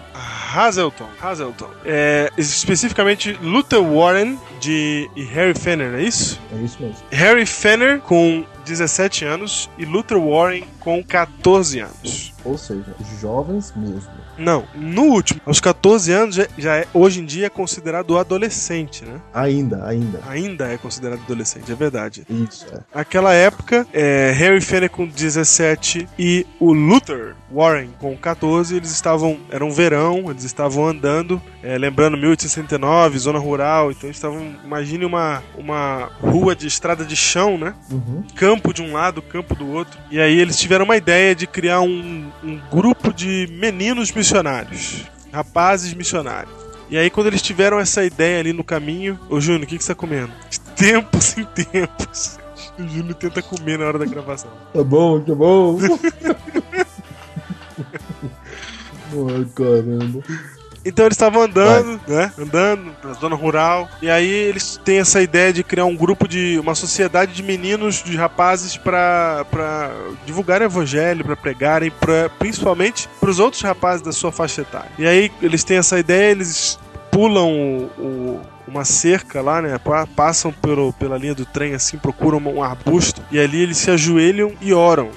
Hazelton. Hazelton. É, especificamente Luther Warren de, e Harry Fenner, é isso? É isso mesmo. Harry Fenner com 17 anos e Luther Warren com 14 anos. Ou seja, jovens mesmo. Não, no último, aos 14 anos já, já é, hoje em dia é considerado adolescente, né? Ainda, ainda. Ainda é considerado adolescente, é verdade. Isso, é. Naquela época, é, Harry Fenner com 17 e o Luther Warren com 14, eles estavam, era um verão, eles estavam andando, é, lembrando 1869, zona rural, então eles estavam, imagine uma, uma rua de estrada de chão, né? Uhum. campo de um lado, campo do outro. E aí eles tiveram uma ideia de criar um, um grupo de meninos missionários, rapazes missionários. E aí quando eles tiveram essa ideia ali no caminho, ô Júnior, o que, que você tá comendo? De tempos em tempos. O Júnior tenta comer na hora da gravação. Tá bom, tá bom. Ai, caramba. Então eles estavam andando, né? Andando na zona rural. E aí eles têm essa ideia de criar um grupo de. uma sociedade de meninos, de rapazes, pra divulgar o evangelho, pra pregarem, pra, principalmente pros outros rapazes da sua faixa etária. E aí eles têm essa ideia, eles pulam o- o- uma cerca lá, né? pa- Passam pelo, pela linha do trem assim, procuram um arbusto e ali eles se ajoelham e oram.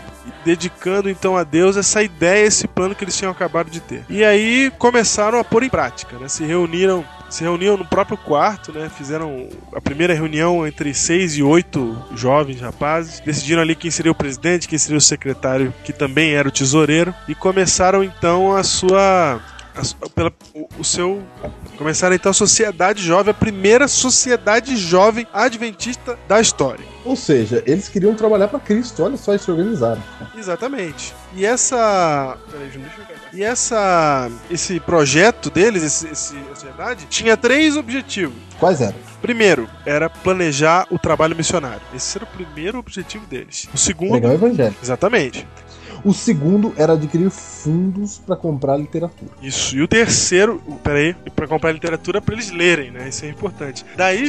Dedicando então a Deus essa ideia, esse plano que eles tinham acabado de ter. E aí começaram a pôr em prática, né? Se reuniram, se reuniam no próprio quarto, né? Fizeram a primeira reunião entre seis e oito jovens rapazes. Decidiram ali quem seria o presidente, quem seria o secretário, que também era o tesoureiro, e começaram então a sua a pela, o, o seu começaram então a sociedade jovem, a primeira sociedade jovem adventista da história. Ou seja, eles queriam trabalhar pra Cristo. Olha só, eles se organizaram. Exatamente. E essa. Peraí, deixa eu pegar. E essa. Esse projeto deles, esse, esse sociedade, tinha três objetivos. Quais eram? Primeiro, era planejar o trabalho missionário. Esse era o primeiro objetivo deles. O segundo. Pregar o evangelho. Exatamente. O segundo era adquirir fundos pra comprar literatura. Isso. E o terceiro, peraí, para comprar literatura para eles lerem, né? Isso é importante. Daí,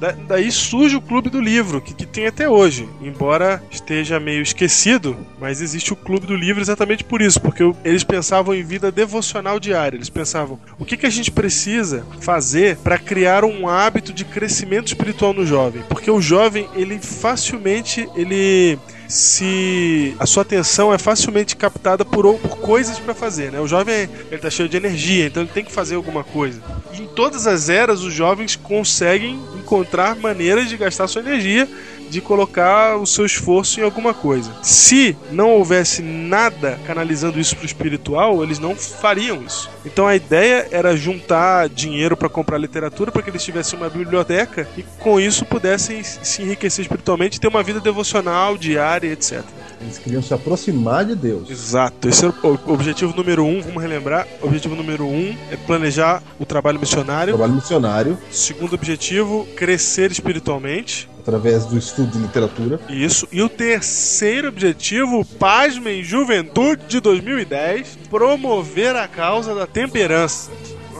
da- daí surge o Clube do Livro, que, que tem até hoje. Embora esteja meio esquecido, mas existe o Clube do Livro exatamente por isso, porque eles pensavam em vida devocional diária. Eles pensavam, o que, que a gente precisa fazer para criar um hábito de crescimento espiritual no jovem? Porque o jovem, ele facilmente, ele se a sua atenção é facilmente captada por, por coisas para fazer, né? O jovem ele tá cheio de energia, então ele tem que fazer alguma coisa. E em todas as eras os jovens conseguem encontrar maneiras de gastar sua energia, de colocar o seu esforço em alguma coisa. Se não houvesse nada canalizando isso pro espiritual, eles não fariam isso. Então a ideia era juntar dinheiro para comprar literatura para que eles tivessem uma biblioteca e com isso pudessem se enriquecer espiritualmente, ter uma vida devocional diária, etc. Eles queriam se aproximar de Deus. Exato. Esse é o o objetivo número um. Vamos relembrar. O objetivo número um é planejar o trabalho missionário. Trabalho missionário, Segundo objetivo, crescer espiritualmente. Através do estudo de literatura. Isso. E o terceiro objetivo, pasmem, juventude de 2010, promover a causa da temperança.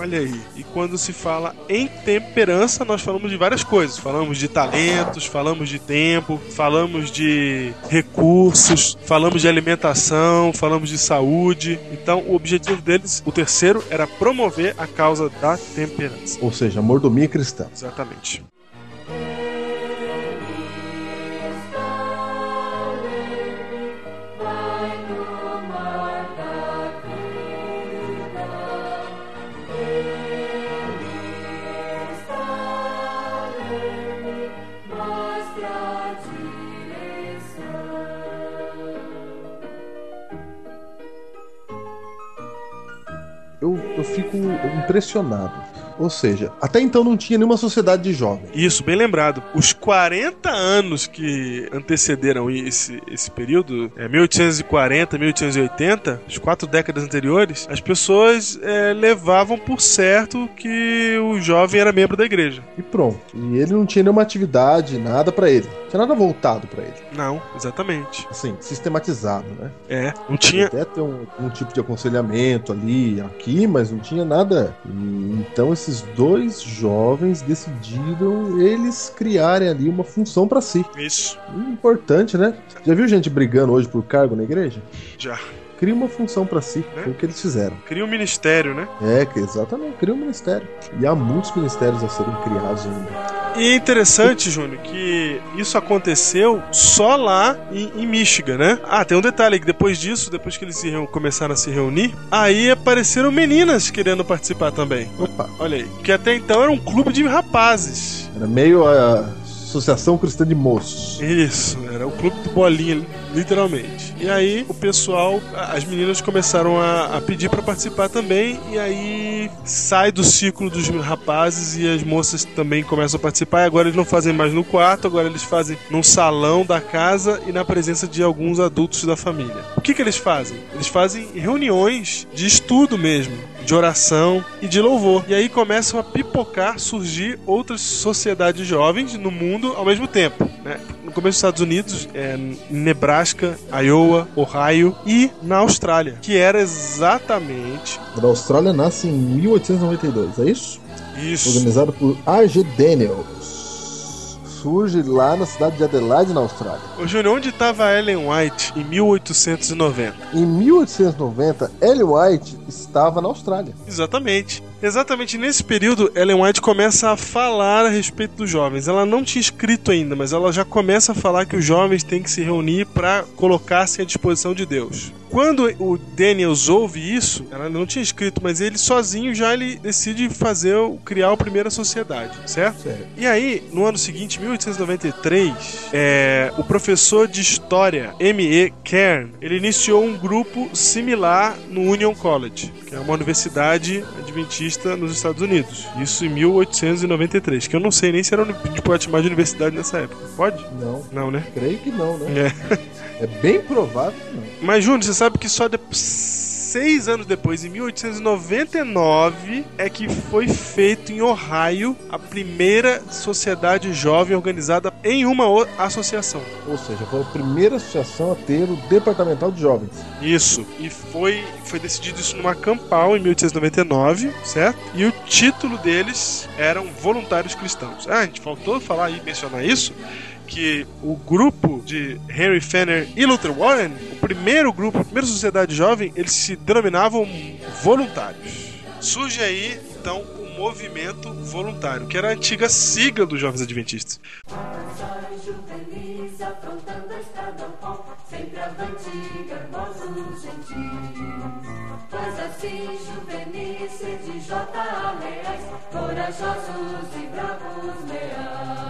Olha aí. E quando se fala em temperança, nós falamos de várias coisas. Falamos de talentos, falamos de tempo, falamos de recursos, falamos de alimentação, falamos de saúde. Então, o objetivo deles, o terceiro, era promover a causa da temperança. Ou seja, mordomia cristã. Exatamente. Impressionado. Ou seja, até então não tinha nenhuma sociedade de jovens. Isso, bem lembrado. Os 40 anos que antecederam esse, esse período, é, 1840, 1880, as quatro décadas anteriores, as pessoas é, levavam por certo que o jovem era membro da igreja. E pronto. E ele não tinha nenhuma atividade, nada pra ele. tinha nada voltado para ele. Não, exatamente. Assim, sistematizado, né? É, não tinha. Até ter um, um tipo de aconselhamento ali, aqui, mas não tinha nada. E, então esses dois jovens decidiram eles criarem ali uma função para si. Isso, Importante, né? Já viu gente brigando hoje por cargo na igreja? já. Cria uma função para si. Né? Foi o que eles fizeram. Cria um ministério, né? É, exatamente, cria um ministério. E há muitos ministérios a serem criados ainda. E é interessante, Júnior, que isso aconteceu só lá em, em Michigan, né? Ah, tem um detalhe que depois disso, depois que eles se começaram a se reunir, aí apareceram meninas querendo participar também. Opa, Olha aí, que até então era um clube de rapazes. era meio a Associação Cristã de Moços. Isso, era o clube do bolinha, literalmente. E aí o pessoal, as meninas começaram a, a pedir pra participar também, e aí sai do ciclo dos rapazes e as moças também começam a participar. E agora eles não fazem mais no quarto, agora eles fazem num salão da casa e na presença de alguns adultos da família. O que, que eles fazem? Eles fazem reuniões de estudo mesmo, de oração e de louvor. E aí começam a pipocar, surgir outras sociedades jovens no mundo ao mesmo tempo. Né? No começo dos Estados Unidos, é, em Nebraska, Iowa, Ohio e na Austrália, que era exatamente A Austrália nasce em 1892, é isso? isso. Organizado por A.G. Daniels. Surge lá na cidade de Adelaide, na Austrália. Ô Júnior, onde estava Ellen White em 1890? Em 1890, Ellen White estava na Austrália. Exatamente. Exatamente nesse período, Ellen White começa a falar a respeito dos jovens. Ela não tinha escrito ainda, mas ela já começa a falar que os jovens têm que se reunir para colocar-se à disposição de Deus. Quando o Daniels ouve isso, ela não tinha escrito, mas ele sozinho já ele decide fazer criar a primeira sociedade, certo? Certo. E aí, no ano seguinte, 1893, é, o professor de história M.E. Cairn, ele iniciou um grupo similar no Union College, que é uma universidade adventista nos Estados Unidos. Isso em 1893, que eu não sei nem se era uni- pode chamar de universidade nessa época. Pode? Não, Não, né? creio que não, né? É. É bem provável que não. Mas, Júnior, você sabe que só de... seis anos depois, em 1899, é que foi feito em Ohio a primeira sociedade jovem organizada em uma associação. Ou seja, foi a primeira associação a ter o Departamental de Jovens. Isso. E foi, foi decidido isso numa campal em 1899, certo? E o título deles eram Voluntários Cristãos. Ah, a gente faltou falar e mencionar isso. Que o grupo de Henry Fenner e Luther Warren, o primeiro grupo, a primeira sociedade jovem, eles se denominavam voluntários. Surge aí, então, o movimento voluntário, que era a antiga sigla dos Jovens Adventistas. corajosos e bravos leais.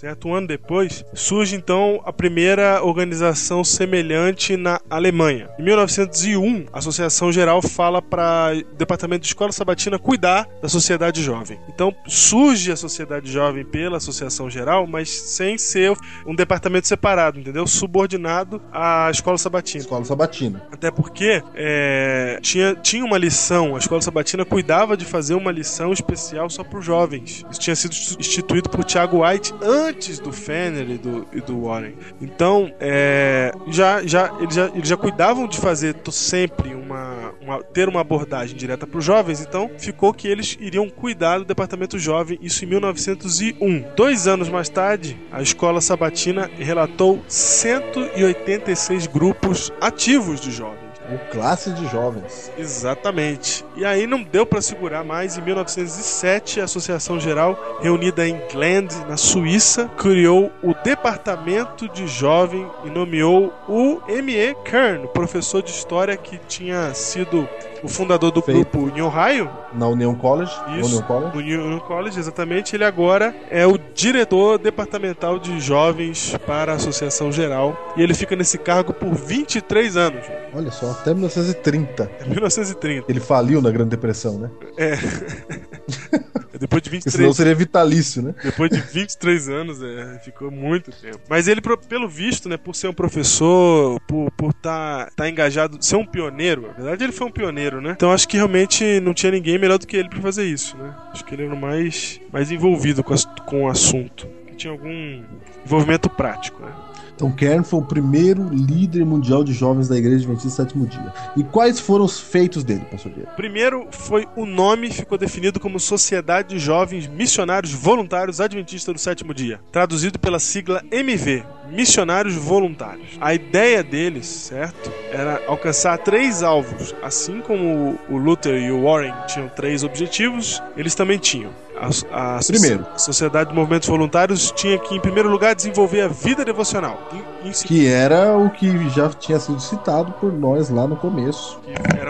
certo? Um ano depois, surge então a primeira organização semelhante na Alemanha. Em 1901, a Associação Geral fala para o Departamento de Escola Sabatina cuidar da sociedade jovem. Então surge a sociedade jovem pela Associação Geral, mas sem ser um departamento separado, entendeu? Subordinado à Escola Sabatina. Escola Sabatina. Até porque é, tinha, tinha uma lição, a escola sabatina cuidava de fazer uma lição especial só para os jovens. Isso tinha sido instituído por Tiago White antes do Fenner e do, e do Warren. Então, é, já, já, eles já, eles já cuidavam de fazer sempre uma, uma- ter uma abordagem direta para os jovens, então ficou que eles iriam cuidar do departamento jovem, isso em 1901. Dois anos mais tarde, a escola sabatina relatou 186 grupos ativos de jovens. O classe de jovens. Exatamente. E aí não deu para segurar mais. Em 1907, a Associação Geral, reunida em Gland, na Suíça, criou o Departamento de Jovem e nomeou o M.E. Kern, professor de história que tinha sido o fundador do Feito. grupo em Ohio, Na Union College. Isso. Union College. Union College, exatamente. Ele agora é o diretor departamental de jovens para a Associação Geral. E ele fica nesse cargo por 23 anos. Olha só, até 1930. É 1930. Ele faliu na Grande Depressão, né? É. Depois de Porque 23 senão seria vitalício, né? Depois de 23 anos, é, ficou muito tempo. Mas ele, pelo visto, né, por ser um professor, por por tá, tá engajado, ser um pioneiro, na verdade ele foi um pioneiro, né? Então acho que realmente não tinha ninguém melhor do que ele pra fazer isso, né? Acho que ele era o mais, mais envolvido com, as- com o assunto. Que tinha algum envolvimento prático, né? Então, Kern foi o primeiro líder mundial de jovens da Igreja Adventista do Sétimo Dia. E quais foram os feitos dele, pastor Diego? Primeiro foi o nome ficou definido como Sociedade de Jovens Missionários Voluntários Adventistas do Sétimo Dia, traduzido pela sigla MV, Missionários Voluntários. A ideia deles, certo, era alcançar três alvos, assim como o Luther e o Warren tinham três objetivos, eles também tinham. A, a Primeiro. Sociedade de Movimentos Voluntários tinha que, em primeiro lugar, desenvolver a vida devocional. Em, em Que era o que já tinha sido citado por nós lá no começo,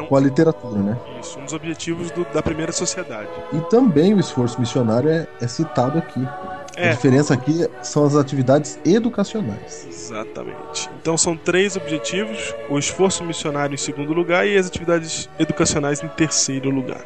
um, com a literatura, né? isso, um dos objetivos do- da primeira sociedade. E também o esforço missionário é, é citado aqui. A É, diferença aqui são as atividades educacionais. Exatamente. Então são três objetivos: o esforço missionário em segundo lugar e as atividades educacionais em terceiro lugar.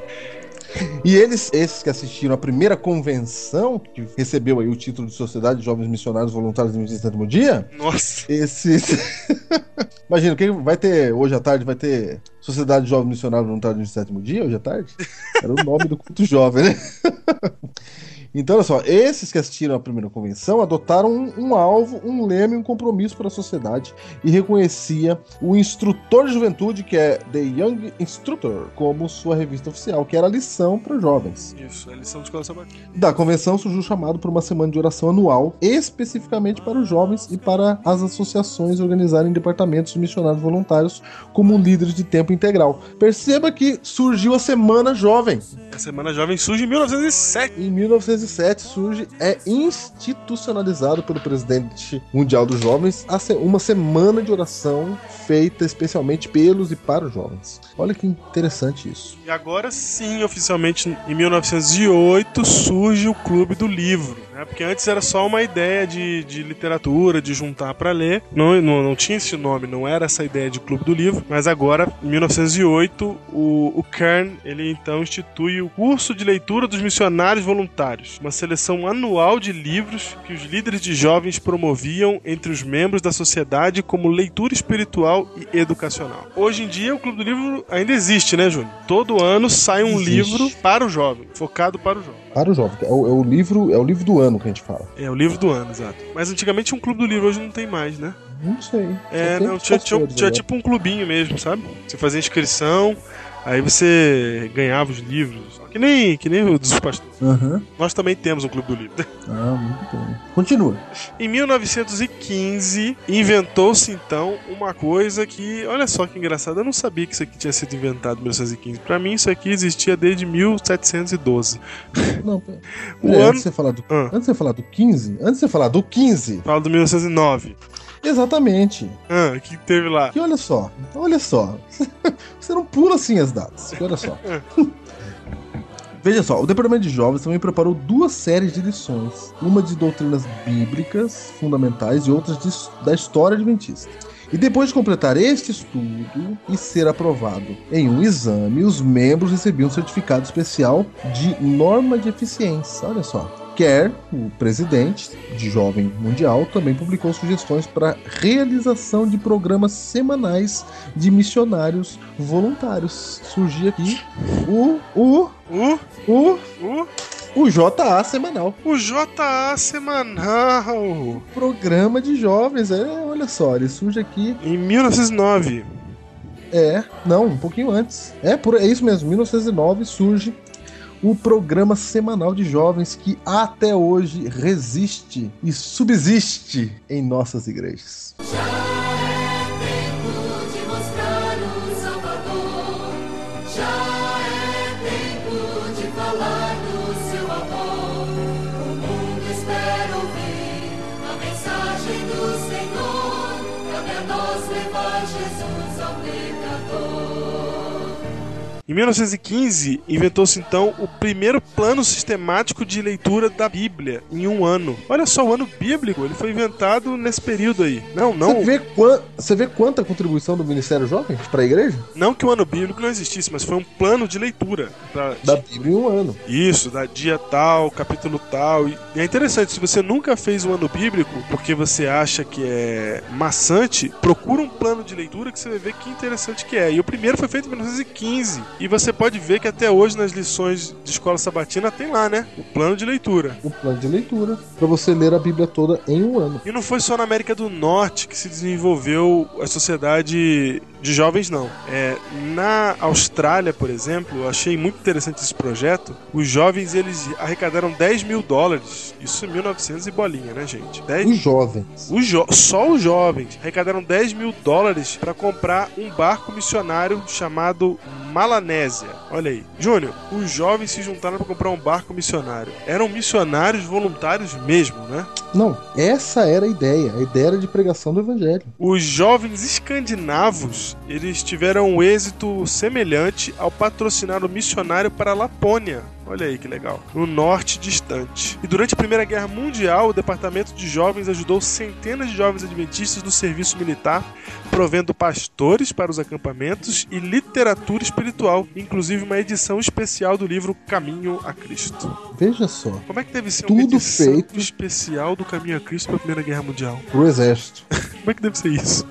E eles, esses que assistiram a primeira convenção, que recebeu aí o título de Sociedade de Jovens Missionários Voluntários do Sétimo Dia, Nossa, esses. Imagina, quem vai ter hoje à tarde, vai ter Sociedade de Jovens Missionários Voluntários do Sétimo Dia, hoje à tarde? Era o nome do culto jovem, né? Então, olha só, esses que assistiram a primeira convenção adotaram um, um alvo, um lema e um compromisso para a sociedade e reconhecia o instrutor de juventude, que é The Young Instructor, como sua revista oficial, que era a lição para jovens. isso, é lição de escola sabatina. Da convenção surgiu o chamado por uma semana de oração anual, especificamente para os jovens e para as associações organizarem departamentos de missionários voluntários como líderes de tempo integral. Perceba que surgiu a Semana Jovem. A Semana Jovem surge em 1907. Em 1907 surge, é institucionalizado pelo presidente mundial dos jovens, uma semana de oração feita especialmente pelos e para os jovens. Olha que interessante isso. E agora sim, oficialmente, em 1908, surge o Clube do Livro. Né? Porque antes era só uma ideia de, de literatura, de juntar para ler. Não, não, não tinha esse nome, não era essa ideia de Clube do Livro. Mas agora, em 1908, o, o Kern, ele então institui o curso de leitura dos missionários voluntários. Uma seleção anual de livros que os líderes de jovens promoviam entre os membros da sociedade como leitura espiritual e educacional. Hoje em dia, o Clube do Livro ainda existe, né, Júnior? Todo ano sai um Existe. livro para o jovem, focado para o jovem. Para o jovem, é o, é o livro, é o livro do ano que a gente fala. É o livro do ano, exato. Mas antigamente tinha um clube do livro, hoje não tem mais, né? Não sei. É, não, tinha, tinha, tinha agora. tipo um clubinho mesmo, sabe? Você fazia inscrição, aí você ganhava os livros. Que nem, que nem o dos pastores. Aham. Nós também temos um clube do livro. Ah, muito bem. Continua. Em 1915, inventou-se então uma coisa que, olha só que engraçado, eu não sabia que isso aqui tinha sido inventado em 1915. Pra mim, isso aqui existia desde 1712. Não, pera- O pera, ano- antes, de você falar do, Ah. antes de você falar do 15, antes de você falar do 15, Falo do 1909. Exatamente. Ah, o que teve lá? Que olha só, olha só. Você não pula assim as datas. Olha só. Veja só, o Departamento de Jovens também preparou duas séries de lições. Uma de doutrinas bíblicas fundamentais e outras de- da história adventista. E depois de completar este estudo e ser aprovado em um exame, os membros recebiam um certificado especial de norma de eficiência. Olha só. Kerr, o presidente de Jovem Mundial, também publicou sugestões para realização de programas semanais de missionários voluntários. Surgia aqui o o O, o o, o JA semanal, o JA semanal. programa de jovens. É, olha só, ele surge aqui Em 1909. É, não, um pouquinho antes. É, por, é isso mesmo, 1909 surge o programa semanal de jovens que até hoje resiste e subsiste em nossas igrejas. Em 1915, inventou-se então o primeiro plano sistemático de leitura da Bíblia em um ano. Olha só, o ano bíblico, ele foi inventado nesse período aí. Não, não. Você, vê quan- você vê quanta contribuição do Ministério Jovem para a igreja? Não que o ano bíblico não existisse, mas foi um plano de leitura. pra- Da Bíblia em um ano. Isso, da dia tal, capítulo tal. E é interessante, se você nunca fez um ano bíblico porque você acha que é maçante, procura um plano de leitura que você vai ver que interessante que é. E o primeiro foi feito em 1915. E você pode ver que até hoje nas lições de escola sabatina tem lá, né? O plano de leitura. Um plano de leitura para você ler a Bíblia toda em um ano. E não foi só na América do Norte que se desenvolveu a sociedade de jovens, não. É, na Austrália, por exemplo, eu achei muito interessante esse projeto. Os jovens eles arrecadaram 10 mil dólares. Isso em 1900 e bolinha, né, gente? 10 Os jovens. os jo- só os jovens arrecadaram 10 mil dólares para comprar um barco missionário chamado Malanésia. Olha aí. Júnior, os jovens se juntaram para comprar um barco missionário. Eram missionários voluntários mesmo, né? Não, essa era a ideia. A ideia era de pregação do evangelho. Os jovens escandinavos, eles tiveram um êxito semelhante ao patrocinar o missionário para a Lapônia. Olha aí que legal. No norte distante. E durante a Primeira Guerra Mundial, o Departamento de Jovens ajudou centenas de jovens adventistas no serviço militar, provendo pastores para os acampamentos e literatura espiritual, inclusive uma edição especial do livro Caminho a Cristo. Veja só, Como é que deve ser uma edição feito. especial do Caminho a Cristo para a Primeira Guerra Mundial? pro exército. Como é que deve ser isso?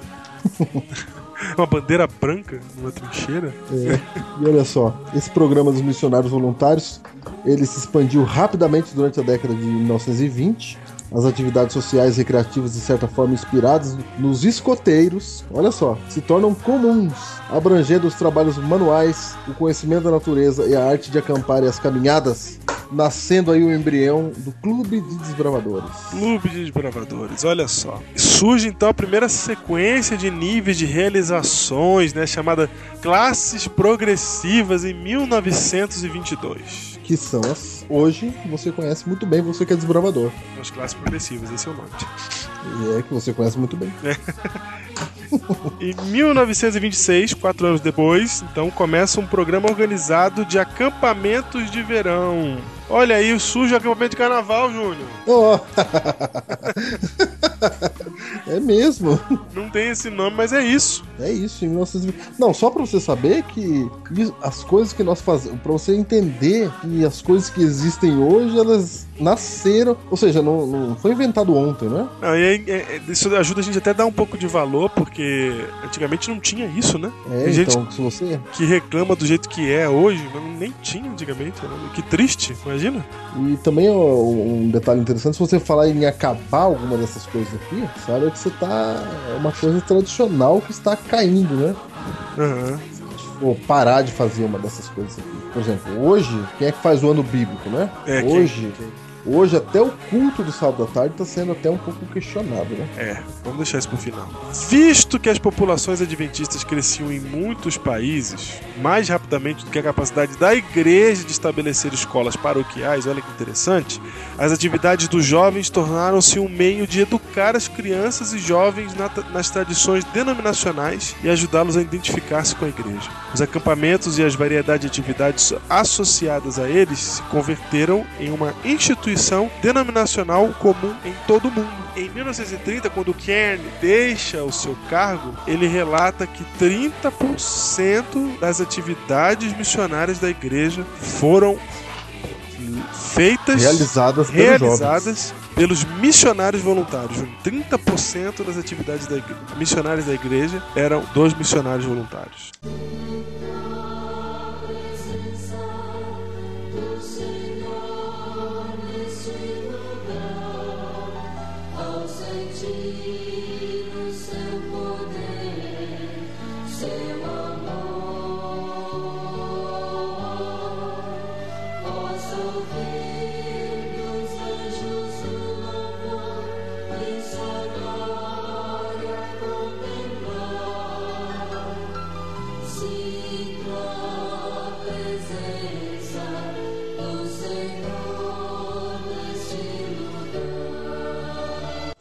Uma bandeira branca numa trincheira? É, e olha só, esse programa dos missionários voluntários, ele se expandiu rapidamente durante a década de 1920. As atividades sociais e recreativas, de certa forma inspiradas nos escoteiros, olha só, se tornam comuns, abrangendo os trabalhos manuais, o conhecimento da natureza e a arte de acampar e as caminhadas, nascendo aí o embrião do Clube de Desbravadores. Clube de Desbravadores, olha só. Surge então a primeira sequência de níveis de realizações, né, chamada Classes Progressivas em 1922. Que são as. Hoje você conhece muito bem, você que é desbravador. As classes progressivas, esse é o nome. E é que você conhece muito bem. Em 1926, quatro anos depois, então começa um programa organizado de acampamentos de verão. Olha aí, surge o acampamento de carnaval, Júnior. Ó. é mesmo. Não tem esse nome, mas é isso. É isso, em 1920. Não, só pra você saber que as coisas que nós fazemos, Pra você entender que as coisas que existem hoje, elas nasceram, ou seja, não, não foi inventado ontem, né? E aí, é- é- isso ajuda a gente até a dar um pouco de valor, porque antigamente não tinha isso, né? É, Tem gente então, se você. que reclama do jeito que é hoje, mas nem tinha antigamente. né? Que triste, imagina. E também um detalhe interessante, se você falar em acabar alguma dessas coisas aqui, sabe que você tá. É uma coisa tradicional que está caindo, né? Aham. Ou parar de fazer uma dessas coisas aqui. Por exemplo, hoje, quem é que faz o ano bíblico, né? É, quem- hoje, hoje até o culto do sábado à tarde está sendo até um pouco questionado, né? É, vamos deixar isso pro final. Visto que as populações adventistas cresciam em muitos países mais rapidamente do que a capacidade da igreja de estabelecer escolas paroquiais, olha que interessante, as atividades dos jovens tornaram-se um meio de educar as crianças e jovens na- nas tradições denominacionais e ajudá-los a identificar-se com a igreja. Os acampamentos e as variedades de atividades associadas a eles se converteram em uma instituição denominacional comum em todo o mundo. Em 1930, quando Kern deixa o seu cargo, ele relata que 30% das atividades missionárias da igreja foram feitas Realizadas realizadas pelos missionários voluntários. 30% das atividades da igre- missionárias da igreja eram dos missionários voluntários.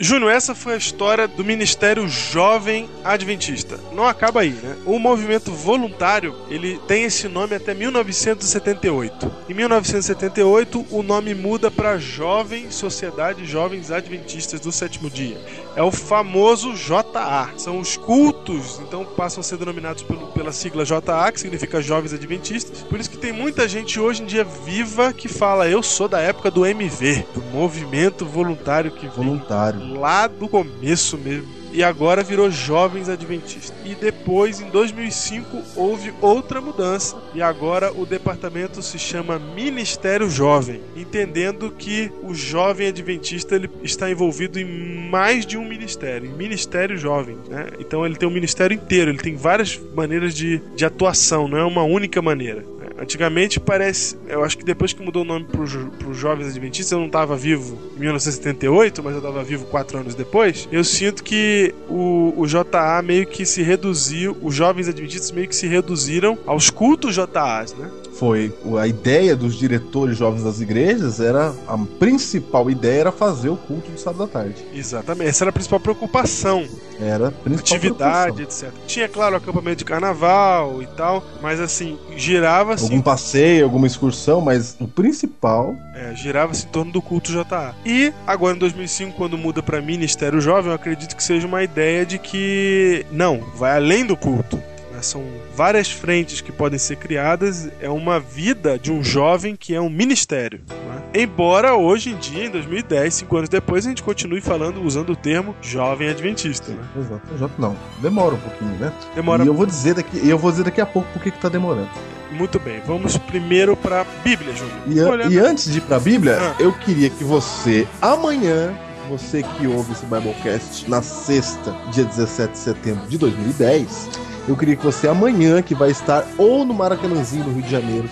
Júnior, essa foi a história do Ministério Jovem Adventista. Não acaba aí, né? O movimento voluntário, ele tem esse nome até 1978. Em 1978, o nome muda para Jovem Sociedade Jovens Adventistas do Sétimo Dia. É o famoso JA. São os cultos, então passam a ser denominados pelo, pela sigla JA, que significa Jovens Adventistas. Por isso tem muita gente hoje em dia viva que fala: eu sou da época do MV, do movimento voluntário que vem Voluntário. lá do começo mesmo. E agora virou Jovens Adventistas. E depois, em 2005, houve outra mudança. E agora o departamento se chama Ministério Jovem. Entendendo que o jovem adventista ele está envolvido em mais de um ministério. Em Ministério Jovem. Né? Então ele tem um ministério inteiro. Ele tem várias maneiras de, de atuação. Não é uma única maneira. Antigamente parece. Eu acho que depois que mudou o nome para os Jovens Adventistas, eu não estava vivo em 1978, mas eu estava vivo quatro anos depois. Eu sinto que o, o JA meio que se reduziu, os Jovens Adventistas meio que se reduziram aos cultos JAs, né? Foi a ideia dos diretores jovens das igrejas era a principal ideia era fazer o culto do sábado à tarde. Exatamente. Essa era a principal preocupação. Era a principal Atividade, preocupação. etc. Tinha, claro, acampamento de carnaval e tal, mas assim, girava-se Algum passeio, alguma excursão, mas o principal É, girava-se em torno do culto JA. E agora em 2005, quando muda para Ministério Jovem, eu acredito que seja uma ideia de que não, vai além do culto. São várias frentes que podem ser criadas. É uma vida de um jovem que é um ministério. né? Embora hoje em dia, em 2010, cinco anos depois, a gente continue falando, usando o termo jovem adventista. Né? Exato, exato, não. Demora um pouquinho, né? Demora E eu vou dizer daqui, e eu vou dizer daqui a pouco por que que tá demorando. muito bem. Vamos primeiro para Bíblia, Júnior. E, a- e antes de ir pra Bíblia, Ah. eu queria que você, amanhã, você que ouve esse Biblecast na sexta, dia 17 de setembro de 2010, eu queria que você amanhã, que vai estar ou no Maracanãzinho, no Rio de Janeiro,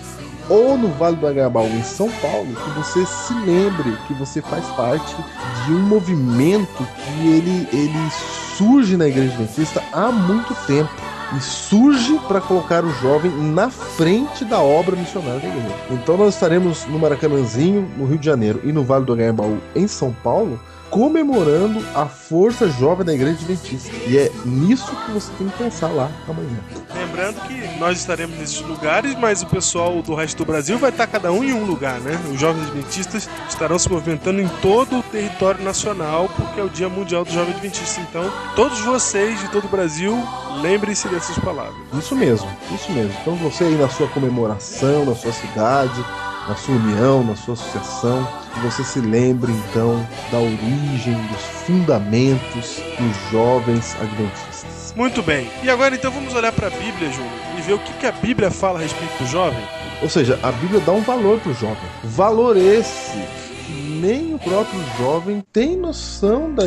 ou no Vale do Agabaú, em São Paulo, que você se lembre que você faz parte de um movimento que ele, ele surge na Igreja Adventista há muito tempo e surge para colocar o jovem na frente da obra missionária da igreja. Então nós estaremos no Maracanãzinho, no Rio de Janeiro, e no Vale do Agabaú, em São Paulo, comemorando a força jovem da igreja adventista. E é nisso que você tem que pensar lá amanhã. Lembrando que nós estaremos nesses lugares, mas o pessoal do resto do Brasil vai estar cada um em um lugar, né? Os jovens adventistas estarão se movimentando em todo o território nacional, porque é o Dia Mundial do Jovem Adventista. Então, todos vocês de todo o Brasil, lembrem-se dessas palavras. Isso mesmo, isso mesmo. Então você aí na sua comemoração, na sua cidade, na sua união, na sua associação, que você se lembre então da origem, dos fundamentos dos jovens adventistas. Muito bem. E agora então vamos olhar para a Bíblia, Júnior, e ver o que, que a Bíblia fala a respeito do jovem. Ou seja, a Bíblia dá um valor pro jovem. Valor esse nem o próprio jovem tem noção da-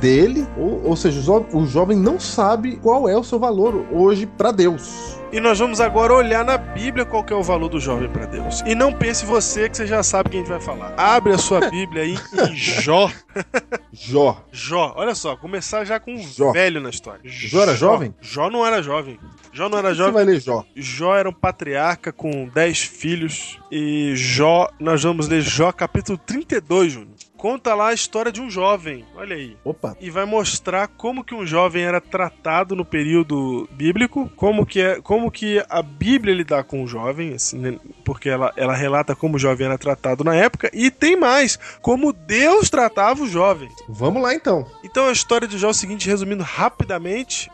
dele, ou, ou seja, o, jo- o jovem não sabe qual é o seu valor hoje para Deus. E nós vamos agora olhar na Bíblia qual é o valor do jovem para Deus. E não pense você que você já sabe quem a gente vai falar. Abre a sua Bíblia aí em Jó. Jó. Jó, olha só, começar já com um Jó. velho na história. Jó era jovem? Jó não era jovem. Jó não era Você jovem. vai ler Jó. Jó era um patriarca com 10 filhos. E Jó, nós vamos ler Jó capítulo 32, Júnior. Conta lá a história de um jovem. Olha aí. Opa. E vai mostrar como que um jovem era tratado no período bíblico, como que, é, como que a Bíblia lidar com o jovem, assim, né? porque ela, ela relata como o jovem era tratado na época, e tem mais, como Deus tratava o jovem. Vamos lá então. Então a história de Jó é o seguinte, resumindo rapidamente,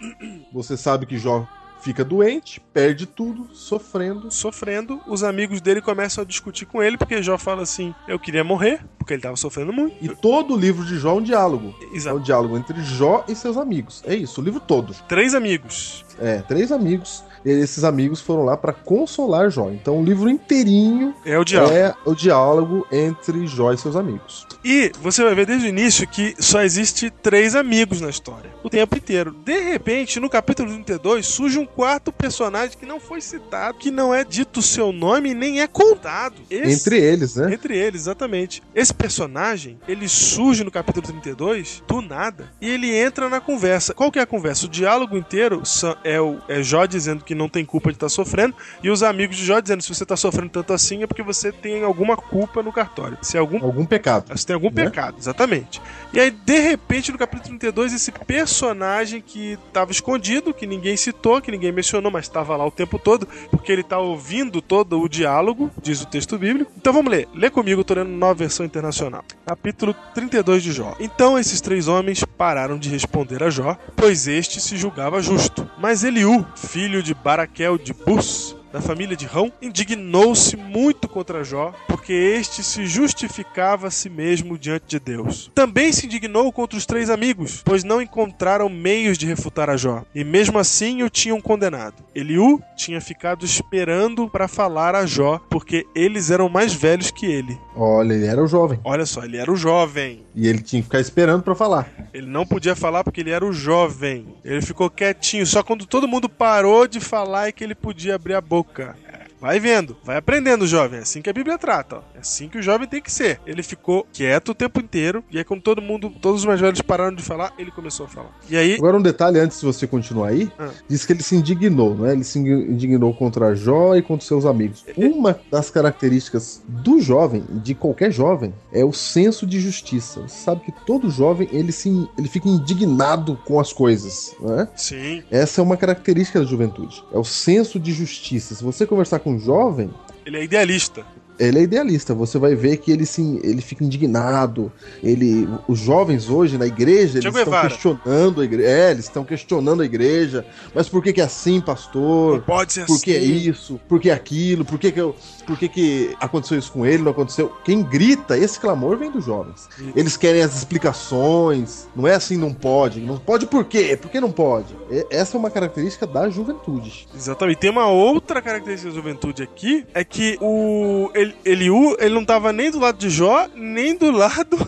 Você sabe que Jó fica doente, perde tudo, sofrendo. sofrendo, os amigos dele começam a discutir com ele, porque Jó fala assim, eu queria morrer, porque ele estava sofrendo muito. E todo o livro de Jó é um diálogo. É Exato. um diálogo entre Jó e seus amigos. É isso, o livro todo. Três amigos. É, três amigos. Esses amigos foram lá para consolar Jó. Então o livro inteirinho É o diálogo. é o diálogo entre Jó e seus amigos. E você vai ver desde o início que só existe três amigos na história. O tempo inteiro. De repente, no capítulo 32, surge um quarto personagem que não foi citado, que não é dito o seu nome nem é contado. Esse- Entre eles, né? Entre eles, exatamente. Esse personagem, ele surge no capítulo 32, do nada, e ele entra na conversa. Qual que é a conversa? O diálogo inteiro é, o, é Jó dizendo que não tem culpa de estar sofrendo, e os amigos de Jó dizendo: se você está sofrendo tanto assim é porque você tem alguma culpa no cartório. Se é algum Algum pecado. você tem algum Né? pecado, exatamente. E aí, de repente, no capítulo 32, esse personagem que estava escondido, que ninguém citou, que ninguém mencionou, mas estava lá o tempo todo, porque ele está ouvindo todo o diálogo, diz o texto bíblico. Então vamos ler. Lê comigo, tô lendo nova versão internacional. Capítulo 32 de Jó. Então esses três homens pararam de responder a Jó, pois este se julgava justo. Mas Eliú, filho de Baraquel de Bus, da família de Rão, indignou-se muito contra Jó, porque este se justificava a si mesmo diante de Deus. Também se indignou contra os três amigos, pois não encontraram meios de refutar a Jó, e mesmo assim o tinham condenado. Eliú tinha ficado esperando para falar a Jó, porque eles eram mais velhos que ele. Olha, ele era o jovem. Olha só, ele era o jovem. E ele tinha que ficar esperando pra falar. Ele não podia falar porque ele era o jovem. Ele ficou quietinho. Só quando todo mundo parou de falar é que ele podia abrir a boca boca. Vai vendo, vai aprendendo, jovem. É assim que a Bíblia trata. Ó. É assim que o jovem tem que ser. Ele ficou quieto o tempo inteiro. E aí, quando todo mundo, todos os mais velhos pararam de falar, ele começou a falar. E aí, Agora um detalhe antes de você continuar aí, Ah. diz que ele se indignou, né? Ele se indignou contra Jó e contra seus amigos. Uma das características do jovem, de qualquer jovem, é o senso de justiça. Você sabe que todo jovem ele se ele fica indignado com as coisas, né? sim, Essa é uma característica da juventude. É o senso de justiça. Se você conversar com um jovem, ele é idealista. Ele é idealista. Você vai ver que ele se, ele fica indignado. Ele, os jovens hoje na igreja, eles estão questionando a igreja. É, eles estão questionando a igreja. Mas por que que é assim, Não pastor? pode ser Por que é assim. isso? Por que aquilo? Por que que, eu, por que que aconteceu isso com ele? Não aconteceu? Quem grita, esse clamor vem dos jovens. Eles querem as explicações. Não é assim, não pode. Não pode por quê? Por que não pode? Essa é uma característica da juventude. Exatamente. Tem uma outra característica da juventude aqui, é que o El- Eliú, ele não tava nem do lado de Jó, nem do lado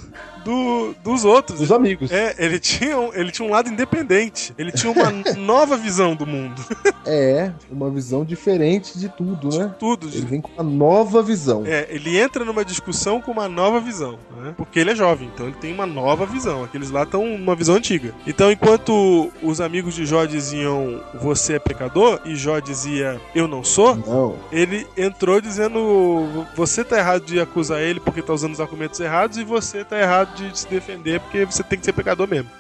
do- dos outros. Dos amigos. É, ele tinha, um, ele tinha um lado independente. Ele tinha uma nova visão do mundo. É, uma visão diferente de tudo, né? Tudo. Ele vem com uma nova visão. É, ele entra numa discussão com uma nova visão, né? Porque ele é jovem, então ele tem uma nova visão. Aqueles lá estão numa visão antiga. Então, enquanto os amigos de Jó diziam você é pecador e Jó dizia eu não sou, Não. ele entrou dizendo você tá errado de acusar ele porque tá usando os argumentos errados e você tá errado de se defender porque você tem que ser pecador mesmo.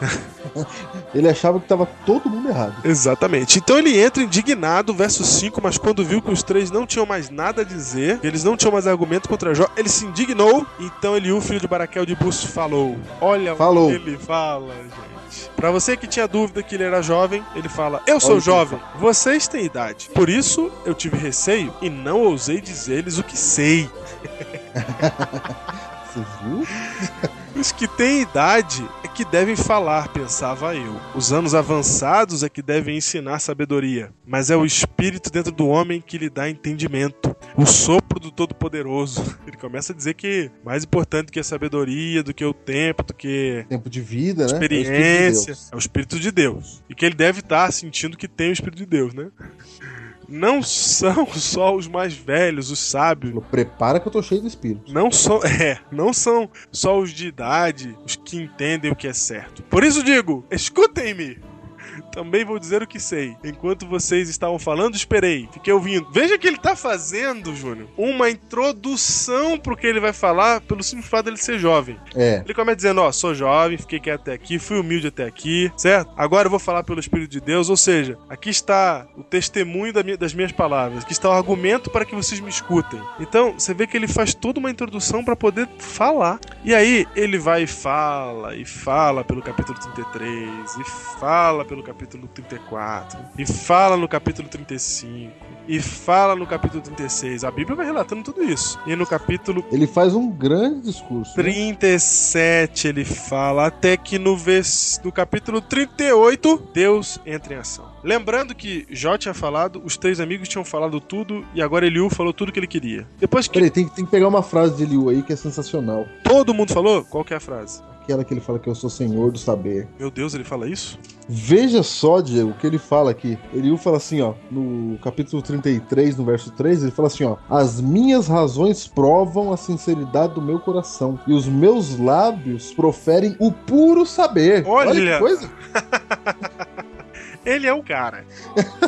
Ele achava que tava todo mundo errado. Exatamente. Então ele entra indignado, verso 5, mas quando viu que os três não tinham mais nada a dizer, eles não tinham mais argumento contra Jó, ele se indignou. Então Eliú, filho de Baraquel de Bus, falou. Olha Falou. o que ele fala, gente. Pra você que tinha dúvida que ele era jovem, ele fala: Eu sou Olha jovem, vocês têm idade. Por isso eu tive receio e não ousei dizer-lhes o que sei. Você viu? Os que têm idade é que devem falar, pensava eu. Os anos avançados é que devem ensinar sabedoria. Mas é o espírito dentro do homem que lhe dá entendimento. O sopro do Todo-Poderoso. Ele começa a dizer que mais importante do que a sabedoria, do que o tempo, do que Tempo de vida, né? É experiência, Deus. é o Espírito de Deus. E que ele deve estar sentindo que tem o Espírito de Deus, né? Não são só os mais velhos, os sábios, Prepara que eu tô cheio do Espírito. não são, é, não são só os de idade os que entendem o que é certo. Por isso digo, escutem-me. Também vou dizer o que sei. Enquanto vocês estavam falando, esperei. Fiquei ouvindo. Veja que ele tá fazendo, Júnior, uma introdução pro que ele vai falar pelo simples fato dele ser jovem. É. Ele começa dizendo, ó, sou jovem, fiquei quieto até aqui, fui humilde até aqui, certo? Agora eu vou falar pelo Espírito de Deus, ou seja, aqui está o testemunho das minhas palavras, aqui está o argumento para que vocês me escutem. Então, você vê que ele faz toda uma introdução para poder falar. E aí, ele vai e fala, e fala pelo capítulo 33, e fala pelo capítulo 34, e fala no capítulo 35, e fala no capítulo 36. A Bíblia vai relatando tudo isso. E no capítulo Ele faz um grande discurso. né? 37 ele fala até que no, vers... no capítulo 38 Deus entra em ação. Lembrando que Jó tinha falado, os três amigos tinham falado tudo e agora Eliú falou tudo que ele queria. Depois que Peraí, tem, tem que pegar uma frase de Eliú aí que é sensacional. todo mundo falou, qual que é a frase? Aquela que ele fala que eu sou senhor do saber. Meu Deus, ele fala isso? Veja só, Diego, o que ele fala aqui. Eliú fala assim, ó, no capítulo 33, no verso 3, ele fala assim, ó: As minhas razões provam a sinceridade do meu coração, e os meus lábios proferem o puro saber. Olha! que coisa! Ele é o cara.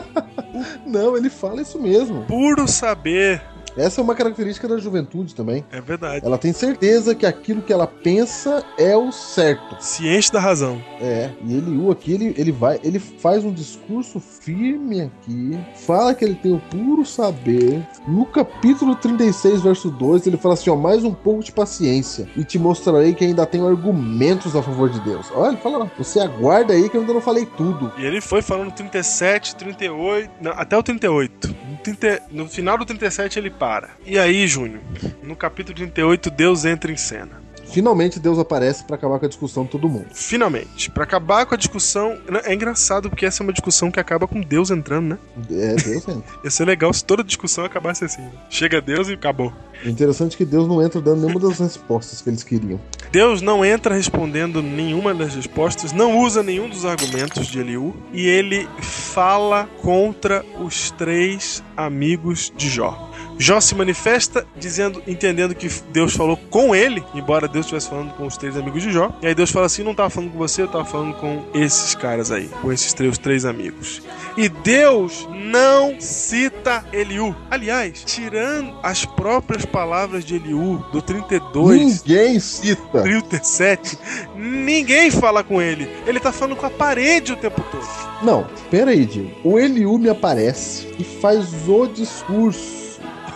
Não, ele fala isso mesmo. Puro saber. Essa é uma característica da juventude também. É verdade. Ela tem certeza que aquilo que ela pensa é o certo. Ciente da razão. É, e Eliú aqui, ele, ele vai, ele faz um discurso firme aqui, fala que ele tem o puro saber. No capítulo 36, verso 2, ele fala assim, ó, mais um pouco de paciência e te mostrarei que ainda tenho argumentos a favor de Deus. Olha, ele fala você aguarda aí que eu ainda não falei tudo. E ele foi falando 37, 38, não, até o 38. No, 30 no final do 37 ele para. E aí, Júnior, no capítulo 38, Deus entra em cena. Finalmente Deus aparece pra acabar com a discussão de todo mundo. Finalmente. Pra acabar com a discussão. É engraçado porque essa é uma discussão que acaba com Deus entrando, né? É, Deus entra. Ia ser legal se toda discussão acabasse assim. né? Chega Deus e acabou. O interessante é que Deus não entra dando nenhuma das respostas que eles queriam. Deus não entra respondendo nenhuma das respostas, não usa nenhum dos argumentos de Eliú e ele fala contra os três amigos de Jó. Jó se manifesta dizendo, entendendo que Deus falou com ele, embora Deus estivesse falando com os três amigos de Jó. E aí Deus fala assim: não estava falando com você, eu estava falando com esses caras aí, com esses três, os três amigos. E Deus não cita Eliú. Aliás, tirando as próprias palavras de Eliú do 32 Ninguém cita. 37, ninguém fala com ele. Ele tá falando com a parede o tempo todo. Não, pera aí, Diego. O Eliú me aparece e faz o discurso.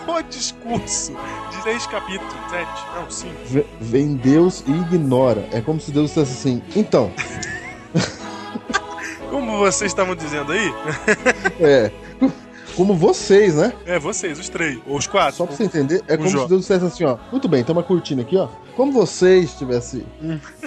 O discurso de seis capítulos, sete, não, cinco. V- Vem Deus e ignora. É como se Deus dissesse assim, então, Como vocês estavam dizendo aí, é. Como vocês, né? é vocês, os três, ou os quatro. Só pra você entender, é como Jó. se Deus dissesse assim, ó. Muito bem, tem uma cortina aqui, ó. Como vocês estivessem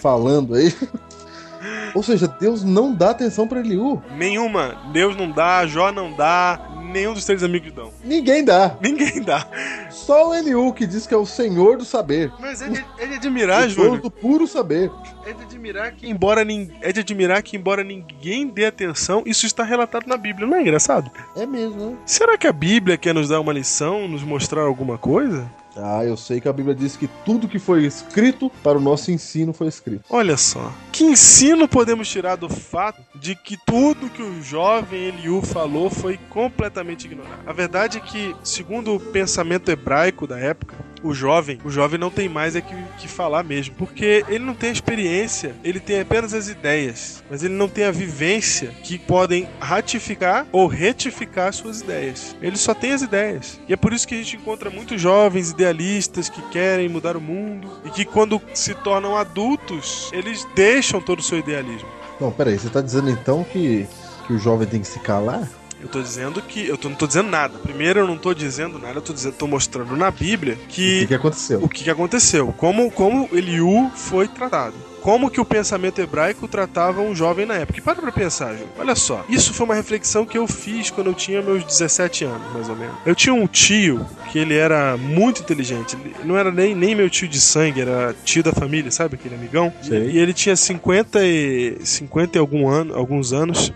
falando aí. Ou seja, Deus não dá atenção pra Eliú. Nenhuma. Deus não dá, Jó não dá, nenhum dos três amigos dão. Ninguém dá. Ninguém dá. Só o Eliú que diz que é o senhor do saber. Mas é de, é de admirar, o dono Júnior. do puro saber. É de admirar que embora nin- é de admirar que embora ninguém dê atenção, isso está relatado na Bíblia. Não é engraçado? É mesmo, né? Será que a Bíblia quer nos dar uma lição, nos mostrar alguma coisa? Ah, eu sei que a Bíblia diz que tudo que foi escrito para o nosso ensino foi escrito. Olha só. Que ensino podemos tirar do fato de que tudo que o jovem Eliú falou foi completamente ignorado? A verdade é que, segundo o pensamento hebraico da época, o jovem, o jovem não tem mais é que, que falar mesmo, porque ele não tem a experiência, ele tem apenas as ideias, mas ele não tem a vivência que podem ratificar ou retificar suas ideias. Ele só tem as ideias. E é por isso que a gente encontra muitos jovens idealistas que querem mudar o mundo e que quando se tornam adultos, eles deixam todo o seu idealismo. Não, peraí, você tá dizendo então que, que o jovem tem que se calar? Eu tô dizendo que. Eu tô, não tô dizendo nada. Primeiro, eu não tô dizendo nada, eu tô, dizendo, tô mostrando na Bíblia O que. que, que aconteceu? o que, que aconteceu, como, como Eliú foi tratado. Como que o pensamento hebraico tratava um jovem na época. E para pra pensar, Ju. Olha só. Isso foi uma reflexão que eu fiz quando eu tinha meus 17 anos, mais ou menos. Eu tinha um tio que ele era muito inteligente. Ele não era nem, nem meu tio de sangue, era tio da família, sabe? Aquele amigão. Sei. E ele tinha 50 e, 50 e algum ano, alguns anos.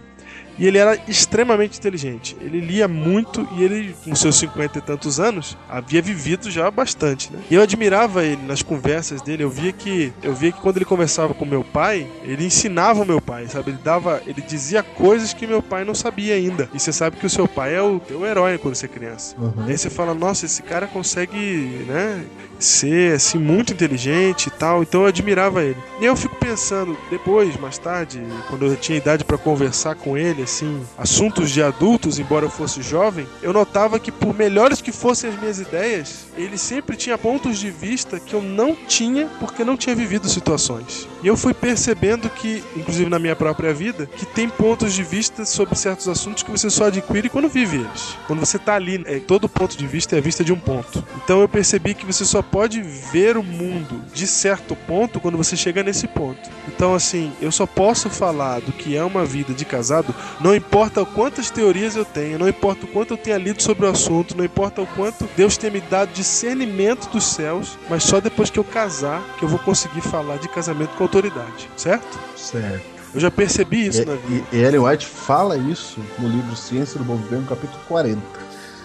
E ele era extremamente inteligente. Ele lia muito e ele, com seus 50 e tantos anos, havia vivido já bastante, né? E eu admirava ele nas conversas dele. Eu via que eu via que quando ele conversava com meu pai, ele ensinava o meu pai, sabe? Ele dava, ele dizia coisas que meu pai não sabia ainda. E você sabe que o seu pai é o teu herói quando você é criança. Uhum. E aí você fala, nossa, esse cara consegue, né, ser assim muito inteligente e tal. Então eu admirava ele. E eu fico pensando, depois, mais tarde, quando eu tinha idade para conversar com ele, assim, assuntos de adultos, embora eu fosse jovem, eu notava que por melhores que fossem as minhas ideias, ele sempre tinha pontos de vista que eu não tinha porque não tinha vivido situações. E eu fui percebendo que, inclusive na minha própria vida, que tem pontos de vista sobre certos assuntos que você só adquire quando vive eles. Quando você tá ali, é, todo ponto de vista é a vista de um ponto. Então eu percebi que você só pode ver o mundo de certo ponto quando você chega nesse ponto. Então, assim, eu só posso falar do que é uma vida de casado, não importa quantas teorias eu tenha, não importa o quanto eu tenha lido sobre o assunto, não importa o quanto Deus tenha me dado discernimento dos céus, mas só depois que eu casar que eu vou conseguir falar de casamento com autoridade, certo? Certo. Eu já percebi isso E, na vida. e, Ellen White fala isso no livro Ciência do Bom Viver, no capítulo 40.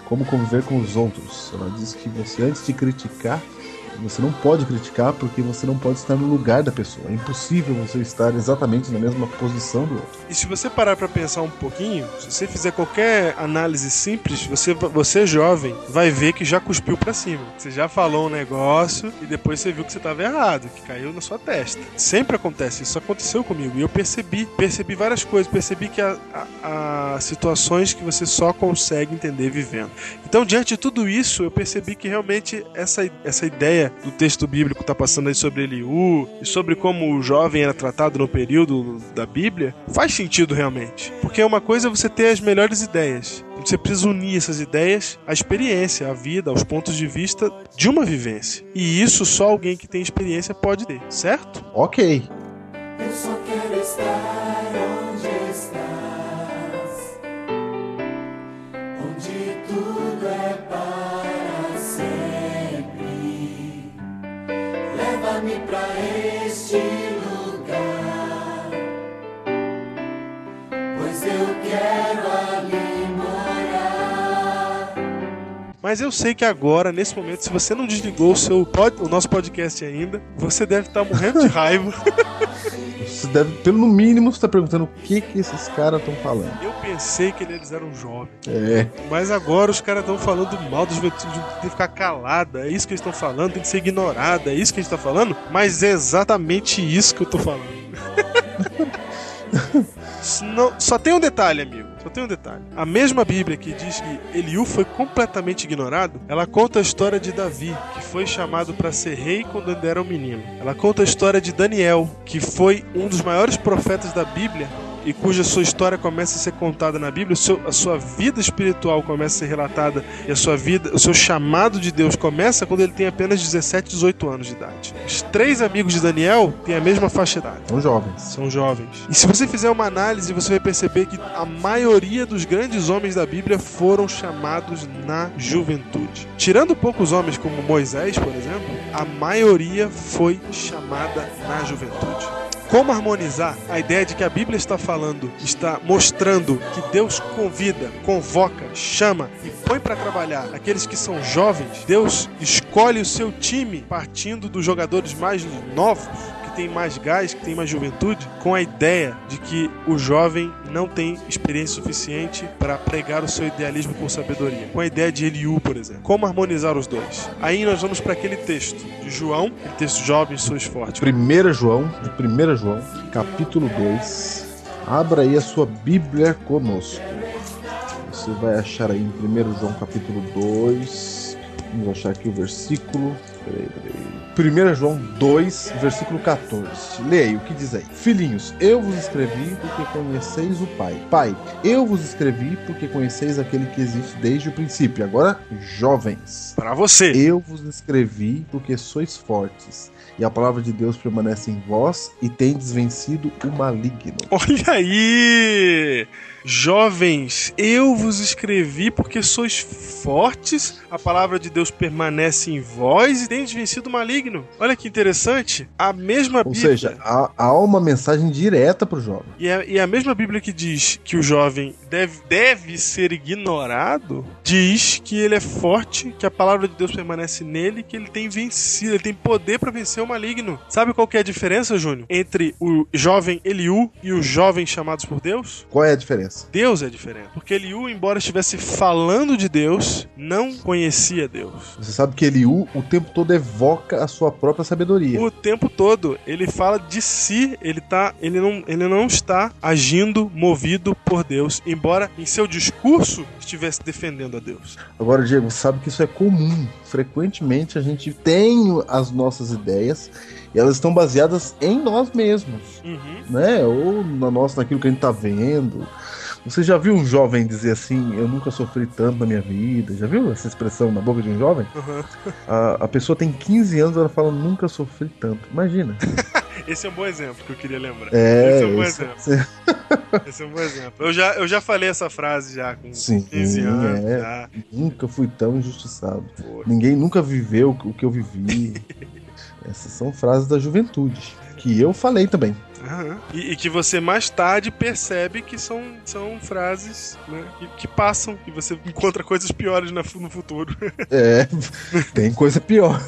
Como conviver com os outros. Ela diz que você, antes de criticar, Você não pode criticar porque você não pode estar no lugar da pessoa. É impossível você estar exatamente na mesma posição do outro. E se você parar pra pensar um pouquinho, se você fizer qualquer análise simples, você, você jovem vai ver que já cuspiu pra cima. Você já falou um negócio e depois você viu que você tava errado, que caiu na sua testa. Sempre acontece, isso aconteceu comigo. E eu percebi, percebi várias coisas, percebi que há, há- há situações que você só consegue entender vivendo. Então, diante de tudo isso, eu percebi que realmente essa, essa ideia do texto bíblico está passando aí sobre Eliú e sobre como o jovem era tratado no período da Bíblia, faz sentido realmente. Porque uma coisa é você ter as melhores ideias. Você precisa unir essas ideias à experiência, à vida, aos pontos de vista de uma vivência. E isso só alguém que tem experiência pode ter, certo? Ok. Mas eu sei que agora, nesse momento, se você não desligou o, seu pod- o nosso podcast ainda, você deve estar morrendo de raiva. Você deve, pelo mínimo, estar perguntando o que, que esses caras estão falando. Eu pensei que eles eram jovens. É. Mas agora os caras estão falando mal da juventude, tem que ficar calada. É isso que eles estão falando, tem que ser ignorada. É isso que a gente tá falando? Mas é exatamente isso que eu tô falando. Não- só tem um detalhe, amigo. Só tem um detalhe. A mesma Bíblia que diz que Eliú foi completamente ignorado, ela conta a história de Davi, que foi chamado para ser rei quando ainda era um menino. Ela conta a história de Daniel, que foi um dos maiores profetas da Bíblia e cuja sua história começa a ser contada na Bíblia, seu- a sua vida espiritual começa a ser relatada e a sua vida, o seu chamado de Deus começa quando ele tem apenas 17, 18 anos de idade. Os três amigos de Daniel têm a mesma faixa idade. São jovens. São jovens. E se você fizer uma análise, você vai perceber que a maioria dos grandes homens da Bíblia foram chamados na juventude. Tirando poucos homens como Moisés, por exemplo, a maioria foi chamada na juventude. Como harmonizar a ideia de que a Bíblia está falando, está mostrando que Deus convida, convoca, chama e põe para trabalhar aqueles que são jovens? Deus escolhe o seu time partindo dos jogadores mais novos, tem mais gás, que tem mais juventude, com a ideia de que o jovem não tem experiência suficiente para pregar o seu idealismo com sabedoria. Com a ideia de Eliú, por exemplo. Como harmonizar os dois? Aí nós vamos para aquele texto de João, aquele texto jovens sois fortes. 1 João, de 1 João, capítulo 2. Abra aí a sua Bíblia conosco. Você vai achar aí em 1 João, capítulo 2. Vamos achar aqui o versículo. Peraí, peraí. 1 João 2, versículo 14. Leia o que diz aí. Filhinhos, eu vos escrevi porque conheceis o Pai. Pai, eu vos escrevi porque conheceis aquele que existe desde o princípio. Agora, jovens. Para você. Eu vos escrevi porque sois fortes, e a palavra de Deus permanece em vós, e tendes vencido o maligno. Olha aí! Jovens, eu vos escrevi porque sois fortes, a palavra de Deus permanece em vós e tendes vencido o maligno. Olha que interessante. A mesma Ou Bíblia. seja, há, há uma mensagem direta para o jovem. E a, e a mesma Bíblia que diz que o jovem deve, deve ser ignorado, diz que ele é forte, que a palavra de Deus permanece nele, que ele tem vencido, ele tem poder para vencer o maligno. Sabe qual que é a diferença, Júnior? Entre o jovem Eliú e os jovens chamados por Deus? Qual é a diferença? Deus é diferente. Porque Eliú, embora estivesse falando de Deus, não conhecia Deus. Você sabe que Eliú o tempo todo evoca a sua própria sabedoria. O tempo todo ele fala de si, ele tá, ele não, ele não está agindo movido por Deus, embora em seu discurso estivesse defendendo a Deus. Agora, Diego, sabe que isso é comum. Frequentemente a gente tem as nossas ideias e elas estão baseadas em nós mesmos, Uhum. né? Ou na nossa, naquilo que a gente tá vendo. Você já viu um jovem dizer assim, eu nunca sofri tanto na minha vida? Já viu essa expressão na boca de um jovem? Uhum. A, a pessoa tem 15 anos, ela fala, nunca sofri tanto. Imagina. Esse é um bom exemplo que eu queria lembrar. É, Esse é um bom isso- exemplo. Esse é um bom exemplo. Eu já, eu já falei essa frase já com Sim, 15 anos. é. já. nunca fui tão injustiçado. Pô. Ninguém nunca viveu o que eu vivi. Essas são frases da juventude. Que eu falei também. Aham. E, e que você mais tarde percebe que são, são frases né, que, que passam e você encontra coisas piores na- no futuro. É, tem coisa pior.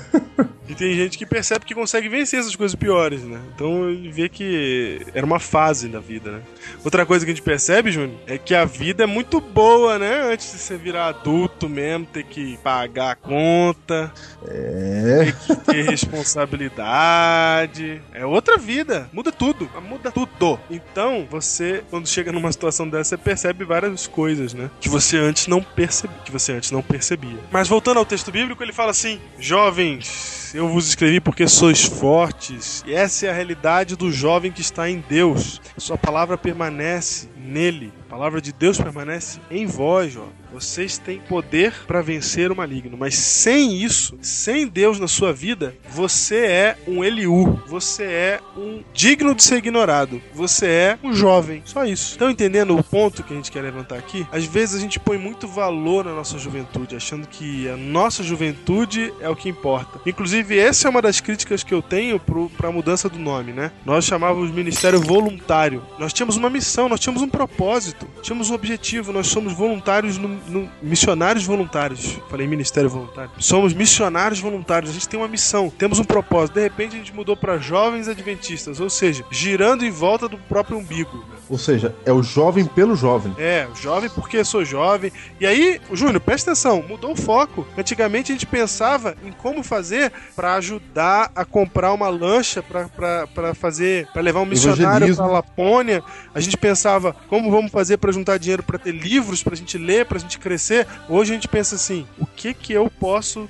E tem gente que percebe que consegue vencer essas coisas piores, né? Então ele vê que era uma fase da vida, né? Outra coisa que a gente percebe, Júnior, é que a vida é muito boa, né? Antes de você virar adulto mesmo, ter que pagar a conta, É. ter responsabilidade. É outra vida. Muda tudo. Muda tudo. Então, você, quando chega numa situação dessa, você percebe várias coisas, né? Que você antes não percebia. Que você antes não percebia. Mas voltando ao texto bíblico, ele fala assim: Jovens, eu vos escrevi porque sois fortes. E essa é a realidade do jovem que está em Deus. Sua palavra permanece nele. A palavra de Deus permanece em vós. Vocês têm poder para vencer o maligno, mas sem isso, sem Deus na sua vida, você é um Eliú, você é um digno de ser ignorado, você é um jovem, só isso. Estão entendendo o ponto que a gente quer levantar aqui? Às vezes a gente põe muito valor na nossa juventude, achando que a nossa juventude é o que importa. Inclusive, essa é uma das críticas que eu tenho para a mudança do nome, né? Nós chamávamos Ministério Voluntário. Nós tínhamos uma missão, nós tínhamos um propósito, tínhamos um objetivo, nós somos voluntários no, no- missionários voluntários. Falei ministério voluntário. Somos missionários voluntários. A gente tem uma missão, temos um propósito. De repente a gente mudou para jovens adventistas, ou seja, girando em volta do próprio umbigo. Ou seja, é o jovem pelo jovem. É, jovem porque sou jovem. E aí, Júnior, presta atenção, mudou o foco. Antigamente a gente pensava em como fazer para ajudar a comprar uma lancha para fazer, para levar um missionário para Lapônia. A gente pensava como vamos fazer para juntar dinheiro para ter livros pra gente ler, pra gente crescer. Hoje a gente pensa assim, o que que eu posso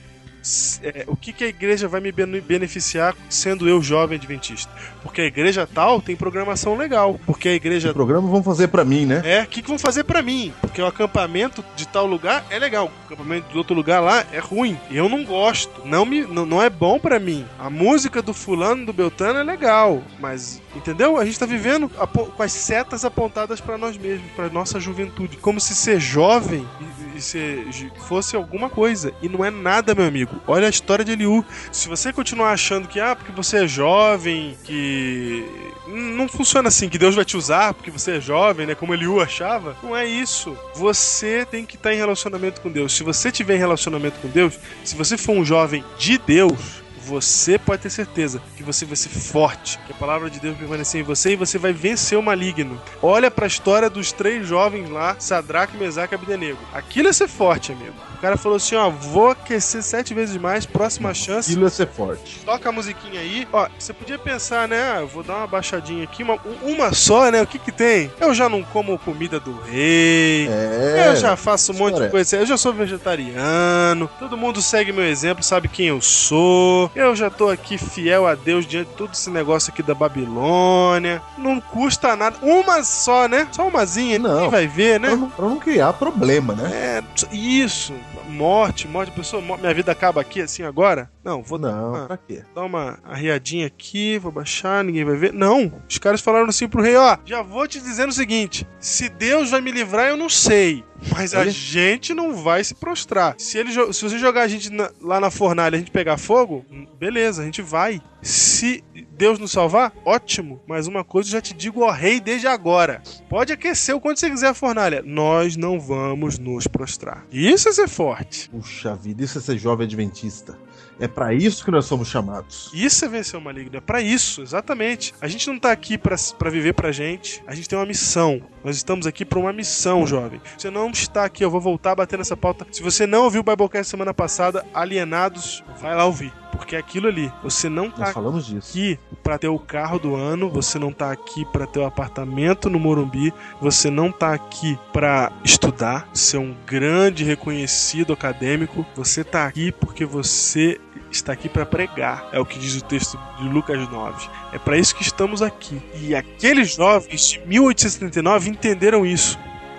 é, o que, que a igreja vai me bene- beneficiar sendo eu jovem adventista? Porque a igreja tal tem programação legal. Porque a igreja O programa vão fazer pra mim, né? é, o que, que vão fazer pra mim? Porque o acampamento de tal lugar é legal, o acampamento de outro lugar lá é ruim. Eu não gosto, não me, não, não é bom pra mim. A música do fulano, do Beltano é legal, mas entendeu? A gente tá vivendo apo- com as setas apontadas pra nós mesmos, pra nossa juventude, como se ser jovem e, e ju- fosse alguma coisa e não é nada, meu amigo. Olha a história de Eliú. Se você continuar achando que ah, porque você é jovem, que não funciona assim, que Deus vai te usar porque você é jovem, né? Como Eliú achava. Não é isso. Você tem que estar em relacionamento com Deus. Se você tiver em relacionamento com Deus, se você for um jovem de Deus, você pode ter certeza que você vai ser forte, que a palavra de Deus vai permanecer em você e você vai vencer o maligno. Olha pra história dos três jovens lá, Sadraque, Mesaque e Abdenego. Aquilo é ser forte, amigo. O cara falou assim, ó, vou aquecer sete vezes mais, próxima chance. Aquilo é ser forte. Toca a musiquinha aí. Ó, você podia pensar, né? Ah, eu vou dar uma baixadinha aqui, uma, uma só, né? O que que tem? Eu já não como comida do rei. É. Eu já faço um monte de história. coisa. Eu já sou vegetariano. Todo mundo segue meu exemplo, sabe quem eu sou. Eu já tô aqui fiel a Deus diante de todo esse negócio aqui da Babilônia. Não custa nada. Uma só, né? Só umazinha. Não. Ninguém vai ver, né? Pra não, pra não criar problema, né? É, isso. Morte, morte. Pessoa, mo- minha vida acaba aqui assim agora? Não, vou dar Não, uma, pra quê? dar uma arriadinha aqui, vou baixar, ninguém vai ver. Não, os caras falaram assim pro rei, ó, já vou te dizendo o seguinte, se Deus vai me livrar, eu não sei. Mas a gente não vai se prostrar. Se, ele, se você jogar a gente na- lá na fornalha e a gente pegar fogo, hum, beleza, a gente vai. Se Deus nos salvar, ótimo. Mas uma coisa eu já te digo, ó rei, desde agora. Pode aquecer o quanto você quiser a fornalha. Nós não vamos nos prostrar. Isso é ser forte. Puxa vida, isso é ser jovem adventista. É pra isso que nós somos chamados. Isso é vencer o maligno, é pra isso, exatamente. A gente não tá aqui pra pra viver pra gente, a gente tem uma missão. Nós estamos aqui pra uma missão, jovem. Você não está aqui, eu vou voltar a bater nessa pauta. Se você não ouviu o Biblecast semana passada, Alienados, vai lá ouvir. Porque é aquilo ali, você não tá aqui pra ter o carro do ano, você não tá aqui pra ter o apartamento no Morumbi, você não tá aqui pra estudar, ser um grande reconhecido acadêmico, você tá aqui porque você está aqui pra pregar. É o que diz o texto de Lucas 9. É pra isso que estamos aqui. E aqueles jovens de 1879 entenderam isso.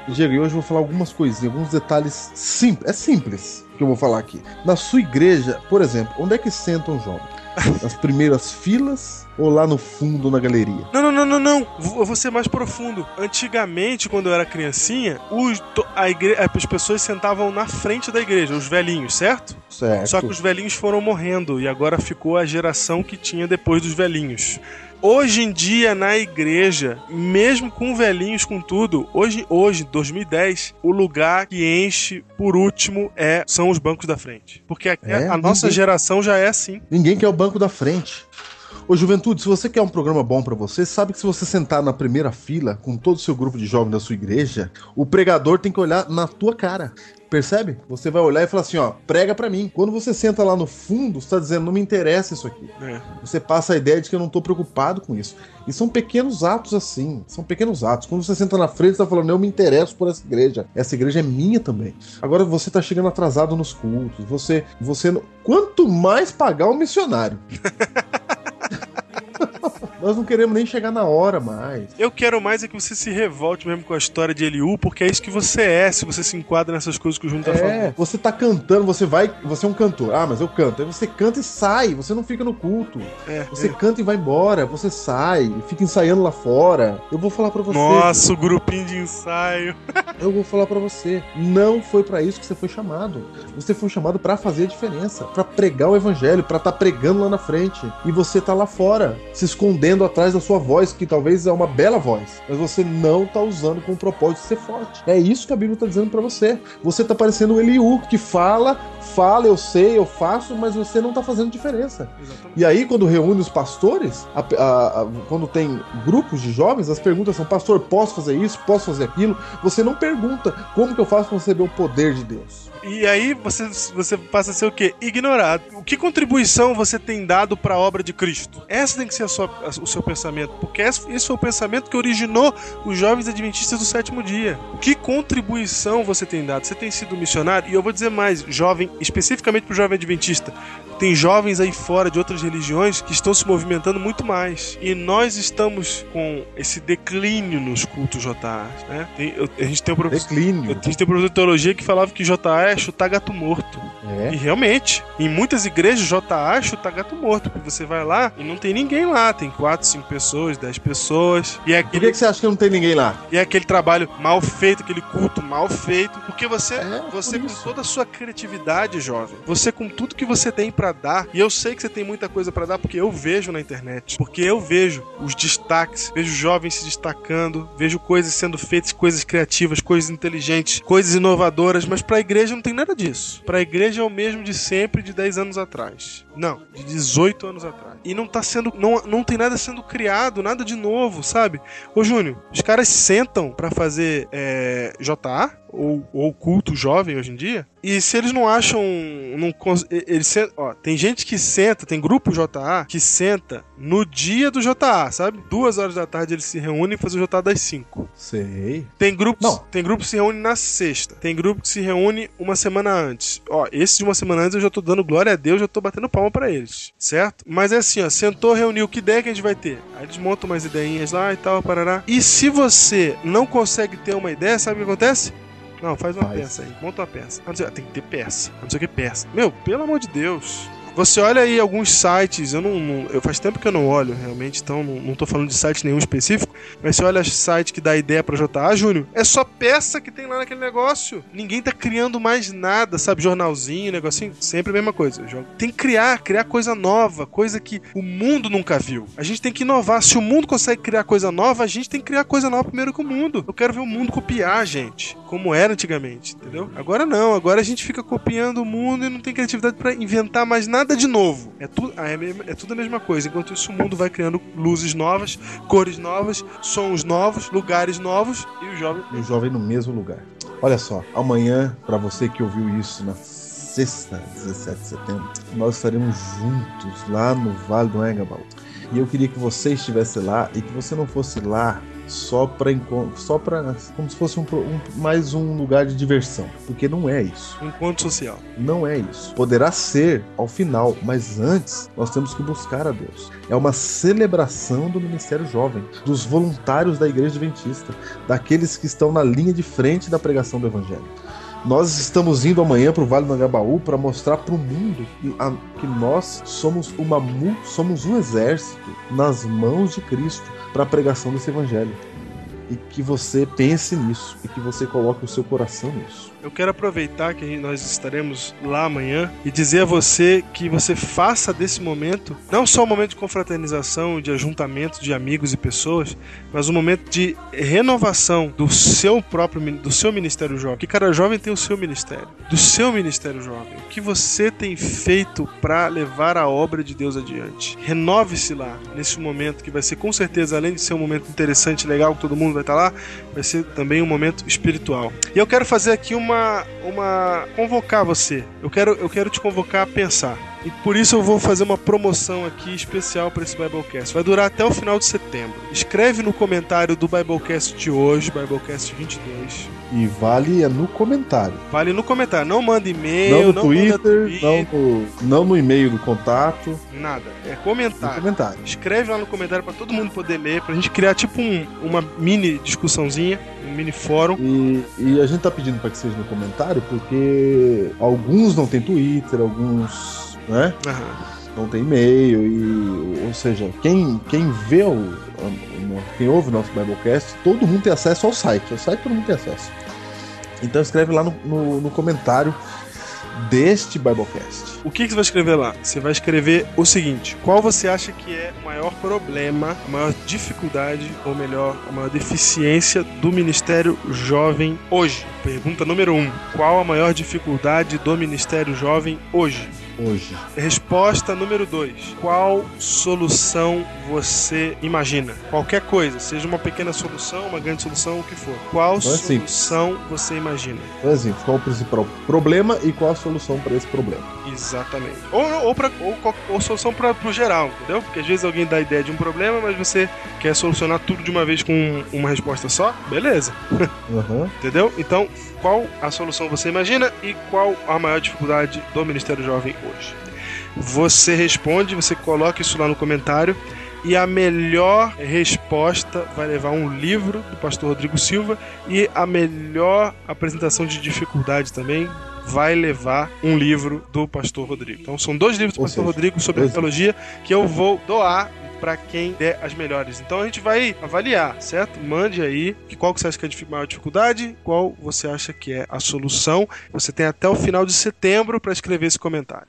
Diego, e hoje eu vou falar algumas coisinhas, alguns detalhes simples. É simples que eu vou falar aqui. Na sua igreja, por exemplo, onde é que sentam os jovens? Nas primeiras filas ou lá no fundo na galeria? Não, não, não, não, não. Eu vou ser mais profundo. Antigamente, quando eu era criancinha, os, a igre- as pessoas sentavam na frente da igreja, os velhinhos, certo? Certo. Só que os velhinhos foram morrendo e agora ficou a geração que tinha depois dos velhinhos. Hoje em dia, na igreja, mesmo com velhinhos, com tudo, hoje, hoje, 2010, o lugar que enche por último é são os bancos da frente. Porque a, É, a nossa ninguém- geração já é assim. Ninguém quer o banco da frente. Ô, Juventude, se você quer um programa bom pra você, sabe que se você sentar na primeira fila com todo o seu grupo de jovens da sua igreja, o pregador tem que olhar na tua cara. Percebe? Você vai olhar e falar assim, ó, prega pra mim. Quando você senta lá no fundo, você tá dizendo, não me interessa isso aqui. É. Você passa a ideia de que eu não tô preocupado com isso. E são pequenos atos assim. São pequenos atos. Quando você senta na frente, você tá falando, eu me interesso por essa igreja. Essa igreja é minha também. Agora você tá chegando atrasado nos cultos. Você. você. Quanto mais pagar o missionário. Nós não queremos nem chegar na hora mais. Eu quero mais é que você se revolte mesmo com a história de Eliú, porque é isso que você é, se você se enquadra nessas coisas que o Júnior tá É, falando. você tá cantando, você vai. Você é um cantor. Ah, mas eu canto. Aí você canta e sai, você não fica no culto. É, Você é. canta e vai embora, você sai, fica ensaiando lá fora. Eu vou falar pra você. Nossa, o grupinho de ensaio. Eu vou falar pra você, não foi pra isso que você foi chamado. Você foi chamado pra fazer a diferença, pra pregar o evangelho, pra estar pregando lá na frente. E você tá lá fora, se escondendo atrás da sua voz, que talvez é uma bela voz, mas você não tá usando com o propósito de ser forte. É isso que a Bíblia tá dizendo pra você. Você tá parecendo o Eliú, que fala, fala, eu sei, eu faço, mas você não tá fazendo diferença. Exatamente. E aí, quando reúne os pastores, a- a- a- quando tem grupos de jovens, as perguntas são: Pastor, posso fazer isso? Posso fazer aquilo? Você não pergunta como que eu faço para receber o poder de Deus. E aí você, você passa a ser o quê? Ignorado. O que contribuição você tem dado para a obra de Cristo? Essa tem que ser sua- o seu pensamento, porque esse foi o pensamento que originou os jovens adventistas do sétimo dia. Que contribuição você tem dado? Você tem sido missionário? E eu vou dizer mais, jovem, especificamente para o jovem adventista. Tem jovens aí fora de outras religiões que estão se movimentando muito mais. E nós estamos com esse declínio nos cultos JA. Né? Tem- eu- a gente tem um professor. Declínio. A gente tem um professor de teologia que falava que JA é chutar gato morto. É. E realmente, em muitas igrejas, JA é chutar gato morto. Porque você vai lá e não tem ninguém lá. Tem 4, 5 pessoas, 10 pessoas. E é Por que, aquele, que você acha que não tem ninguém lá? e é aquele trabalho mal feito, aquele culto mal feito. Porque você, É, você com toda a sua criatividade, jovem, você com tudo que você tem pra dar, e eu sei que você tem muita coisa pra dar porque eu vejo na internet. Porque eu vejo os destaques, vejo jovens se destacando, vejo coisas sendo feitas, coisas criativas, coisas inteligentes, coisas inovadoras, mas pra igreja não tem nada disso. Pra igreja é o mesmo de sempre, de 10 anos atrás. Não, de 18 anos atrás. E não tá sendo. Não, não tem nada sendo criado, nada de novo, sabe? Ô Júnior, os caras sentam pra fazer é, JA ou, ou culto jovem hoje em dia. E se eles não acham. Não, eles ó, tem gente que senta, tem grupo JA que senta no dia do JA, sabe? Duas horas da tarde eles se reúnem e fazem o JA das 5. Sei. Tem grupos, Não. tem grupo que se reúne na sexta. Tem grupo que se reúne uma semana antes. Ó, esse de uma semana antes eu já tô dando glória a Deus, já tô batendo palma pra eles, certo? Mas é assim, ó, sentou, reuniu, que ideia que a gente vai ter? Aí eles montam umas ideinhas lá e tal, parará. E se você não consegue ter uma ideia, sabe o que acontece? Não, faz uma Faz. peça aí, monta uma peça. Ah, não sei- tem que ter peça. Ah, Não sei o que peça. Meu, pelo amor de Deus. Você olha aí alguns sites, eu não, não- eu faz tempo que eu não olho realmente, então não, não tô falando de site nenhum específico, mas você olha site que dá ideia pra JA, Júnior, é só peça que tem lá naquele negócio. Ninguém tá criando mais nada, sabe? Jornalzinho, negocinho, sempre a mesma coisa. Tem que criar, criar coisa nova, coisa que o mundo nunca viu. A gente tem que inovar. Se o mundo consegue criar coisa nova, a gente tem que criar coisa nova primeiro que o mundo. Eu quero ver o mundo copiar, gente, como era antigamente, entendeu? Agora não, agora a gente fica copiando o mundo e não tem criatividade pra inventar mais nada de novo. É, tu, ah, é, é tudo a mesma coisa. Enquanto isso, o mundo vai criando luzes novas, cores novas, sons novos, lugares novos e o jovem. E o jovem no mesmo lugar. Olha só, amanhã, pra você que ouviu isso na sexta, 17 de setembro, nós estaremos juntos lá no Vale do Engabaú. E eu queria que você estivesse lá e que você não fosse lá só para só para como se fosse um, um- mais um lugar de diversão, porque não é isso. Um encontro social. Não é isso. Poderá ser ao final, mas antes nós temos que buscar a Deus. É uma celebração do ministério jovem, dos voluntários da igreja adventista, daqueles que estão na linha de frente da pregação do evangelho. Nós estamos indo amanhã para o Vale do Angabaú para mostrar para o mundo que, a- que nós somos uma somos um exército nas mãos de Cristo para a pregação desse evangelho. E que você pense nisso e que você coloque o seu coração nisso. Eu quero aproveitar que nós estaremos lá amanhã e dizer a você que você faça desse momento não só um momento de confraternização, de ajuntamento de amigos e pessoas, mas um momento de renovação do seu próprio do seu ministério jovem. Que cada jovem tem o seu ministério, do seu ministério jovem. O que você tem feito para levar a obra de Deus adiante? Renove-se lá nesse momento que vai ser com certeza além de ser um momento interessante, legal, que todo mundo vai estar lá, vai ser também um momento espiritual. E eu quero fazer aqui uma uma convocar você. Eu quero eu quero te convocar a pensar. E por isso eu vou fazer uma promoção aqui especial para esse Biblecast. Vai durar até o final de setembro. Escreve no comentário do Biblecast de hoje, Biblecast 22. E vale é no comentário. Vale no comentário. Não manda e-mail, Não no não, Twitter, manda tweet, não no, não no e-mail do contato. nada. É No comentário. comentário. Escreve lá no comentário para todo mundo poder ler, pra gente criar tipo um- uma mini discussãozinha, um mini fórum. E, e a gente tá pedindo para que seja no comentário porque alguns não tem Twitter, alguns, né? Aham. não tem e-mail e ou seja quem quem vê o, o- quem ouve o nosso Biblecast todo mundo tem acesso ao site o site todo mundo tem acesso então escreve lá no, no, no comentário deste Biblecast O que, que você vai escrever lá? Você vai escrever o seguinte: qual você acha que é o maior problema, a maior dificuldade, ou melhor, a maior deficiência do Ministério Jovem hoje? Pergunta número 1. Um, qual a maior dificuldade do Ministério Jovem hoje? Hoje Resposta número 2. Qual solução você imagina? Qualquer coisa, seja uma pequena solução, uma grande solução, o que for. Qual Então é simples. solução você imagina? então assim qual o principal problema e qual a solução para esse problema Exatamente. Ou, ou, pra, ou, ou solução para o geral, entendeu? Porque às vezes alguém dá a ideia de um problema, mas você quer solucionar tudo de uma vez com uma resposta só. Beleza, Aham. entendeu? Então, qual a solução você imagina e qual a maior dificuldade do Ministério Jovem hoje? Você responde, você coloca isso lá no comentário. E a melhor resposta vai levar um livro do pastor Rodrigo Silva. E a melhor apresentação de dificuldade também vai levar um livro do pastor Rodrigo. Então são dois livros do Ou pastor seja, Rodrigo sobre dois teologia que eu vou doar para quem der as melhores. Então a gente vai avaliar, certo? Mande aí qual que você acha que é a maior dificuldade, qual você acha que é a solução. Você tem até o final de setembro para escrever esse comentário.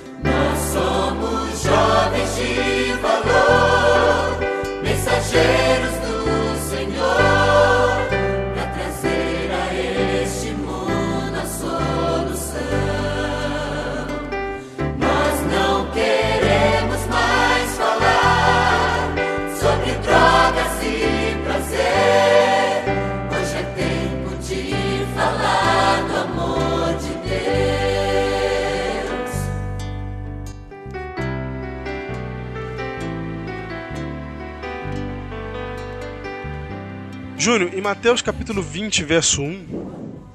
Somos jovens de valor, mensageiros Júnior, em Mateus capítulo 20, verso 1,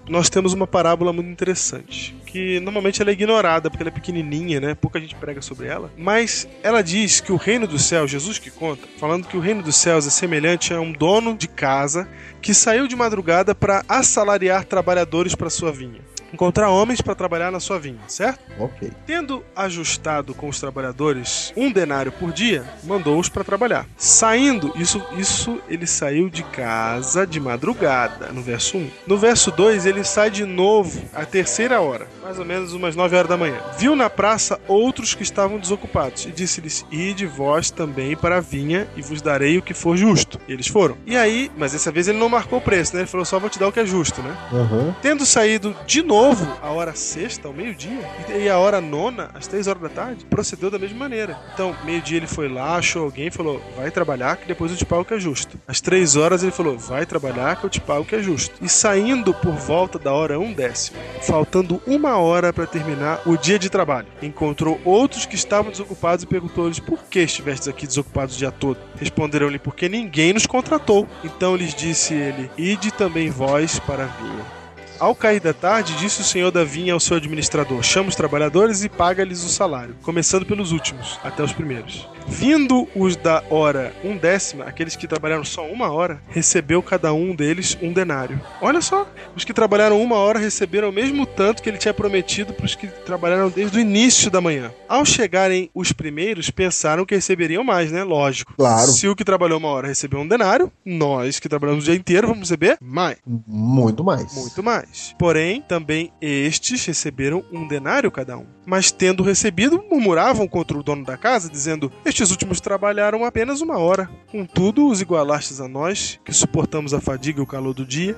nós temos uma parábola muito interessante, que normalmente ela é ignorada porque ela é pequenininha, né? Pouca gente prega sobre ela, mas ela diz que o reino dos céus, Jesus que conta, falando que o reino dos céus é semelhante a um dono de casa que saiu de madrugada para assalariar trabalhadores para sua vinha. Encontrar homens para trabalhar na sua vinha, certo? ok Tendo ajustado com os trabalhadores um denário por dia, mandou-os para trabalhar. Saindo, isso, isso ele saiu de casa de madrugada, no verso 1. No verso 2, ele sai de novo à terceira hora, mais ou menos umas 9 horas da manhã. Viu na praça outros que estavam desocupados e disse-lhes: Ide vós também para a vinha e vos darei o que for justo. E eles foram. E aí, mas dessa vez ele não marcou o preço, né? Ele falou: Só vou te dar o que é justo, né? Aham. Tendo saído de novo a hora sexta, ao meio-dia, e a hora nona, às três horas da tarde, procedeu da mesma maneira. Então, meio-dia ele foi lá, achou alguém falou: vai trabalhar que depois eu te pago o que é justo. Às três horas ele falou: vai trabalhar que eu te pago o que é justo. E saindo por volta da hora um décimo, faltando uma hora para terminar o dia de trabalho, encontrou outros que estavam desocupados e perguntou-lhes: por que estivestes aqui desocupados o dia todo? Responderam-lhe: porque ninguém nos contratou. Então lhes disse ele: ide também vós para a vinha. Ao cair da tarde, disse o senhor da vinha ao seu administrador: chama os trabalhadores e paga-lhes o salário, começando pelos últimos, até os primeiros. Vindo os da hora um décima, aqueles que trabalharam só uma hora, recebeu cada um deles um denário. Olha só, os que trabalharam uma hora receberam o mesmo tanto que ele tinha prometido para os que trabalharam desde o início da manhã. Ao chegarem os primeiros, pensaram que receberiam mais, né? Lógico. Claro. Se o que trabalhou uma hora recebeu um denário, nós que trabalhamos o dia inteiro vamos receber mais. Muito mais. Muito mais. Porém, também estes receberam um denário cada um. Mas tendo recebido, murmuravam contra o dono da casa, dizendo: Estes últimos trabalharam apenas uma hora. Contudo, os igualastes a nós, que suportamos a fadiga e o calor do dia.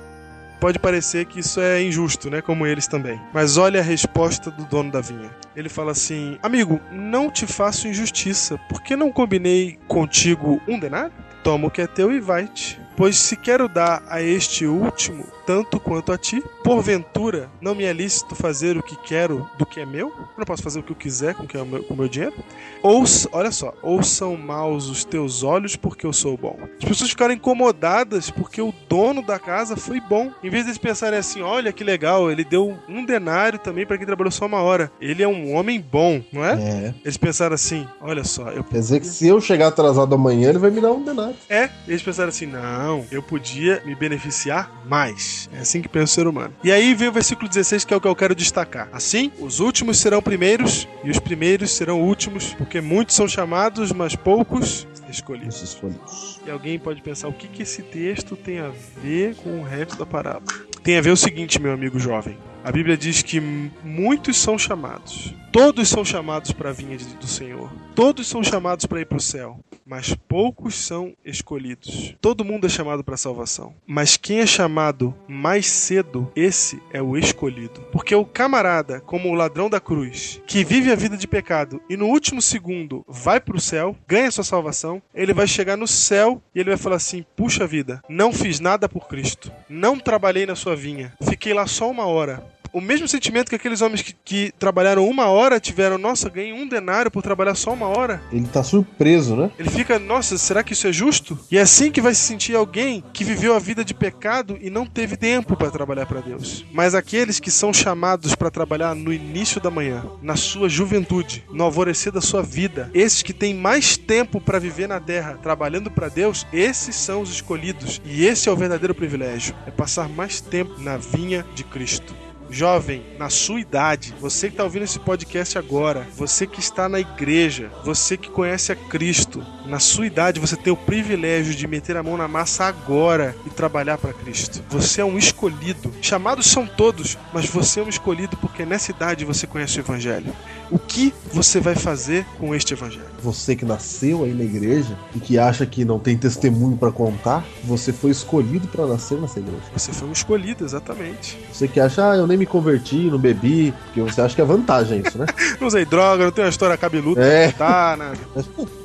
Pode parecer que isso é injusto, né? Como eles também. Mas olha a resposta do dono da vinha. Ele fala assim: Amigo, não te faço injustiça. Por que não combinei contigo um denário? Toma o que é teu e vai-te. Pois se quero dar a este último tanto quanto a ti, porventura não me é lícito fazer o que quero do que é meu? Eu não posso fazer o que eu quiser com o que é o meu, com o meu dinheiro? Ou, olha só, ou são maus os teus olhos porque eu sou bom. As pessoas ficaram incomodadas porque o dono da casa foi bom. Em vez de eles pensarem assim, olha que legal, ele deu um denário também para quem trabalhou só uma hora. Ele é um homem bom, não é? É. Eles pensaram assim, olha só, eu Quer dizer que se eu chegar atrasado amanhã, ele vai me dar um denário. é, eles pensaram assim: não, eu podia me beneficiar mais. É assim que pensa o ser humano. E aí vem o versículo 16, que é o que eu quero destacar. Assim, os últimos serão primeiros e os primeiros serão últimos, porque muitos são chamados, mas poucos escolhidos. Folhos. E alguém pode pensar: o que, que esse texto tem a ver com o resto da parábola? Tem a ver o seguinte, meu amigo jovem. A Bíblia diz que muitos são chamados. Todos são chamados para a vinha do Senhor. Todos são chamados para ir para o céu. Mas poucos são escolhidos. Todo mundo é chamado para a salvação. Mas quem é chamado mais cedo, esse é o escolhido. Porque o camarada, como o ladrão da cruz, que vive a vida de pecado e no último segundo vai para o céu, ganha sua salvação, ele vai chegar no céu e ele vai falar assim: Puxa vida, não fiz nada por Cristo. Não trabalhei na sua vinha. Fiquei lá só uma hora o mesmo sentimento que aqueles homens que, que trabalharam uma hora tiveram, nossa, ganhei um denário por trabalhar só uma hora. Ele tá surpreso, né? Ele fica, nossa, será que isso é justo? E é assim que vai se sentir alguém que viveu a vida de pecado e não teve tempo para trabalhar para Deus. Mas aqueles que são chamados para trabalhar no início da manhã, na sua juventude, no alvorecer da sua vida, esses que têm mais tempo para viver na terra trabalhando para Deus, esses são os escolhidos. E esse é o verdadeiro privilégio, é passar mais tempo na vinha de Cristo. Jovem, na sua idade, você que está ouvindo esse podcast agora, você que está na igreja, você que conhece a Cristo, na sua idade você tem o privilégio de meter a mão na massa agora e trabalhar para Cristo. Você é um escolhido. Chamados são todos, mas você é um escolhido porque nessa idade você conhece o Evangelho. O que você vai fazer com este Evangelho? Você que nasceu aí na igreja e que acha que não tem testemunho pra contar, você foi escolhido pra nascer nessa igreja. Você foi um escolhido, exatamente. Você que acha, ah, eu nem me converti, não bebi, porque você acha que é vantagem isso, né? Não usei droga, não tenho uma história cabeluda. É. Tá, nada.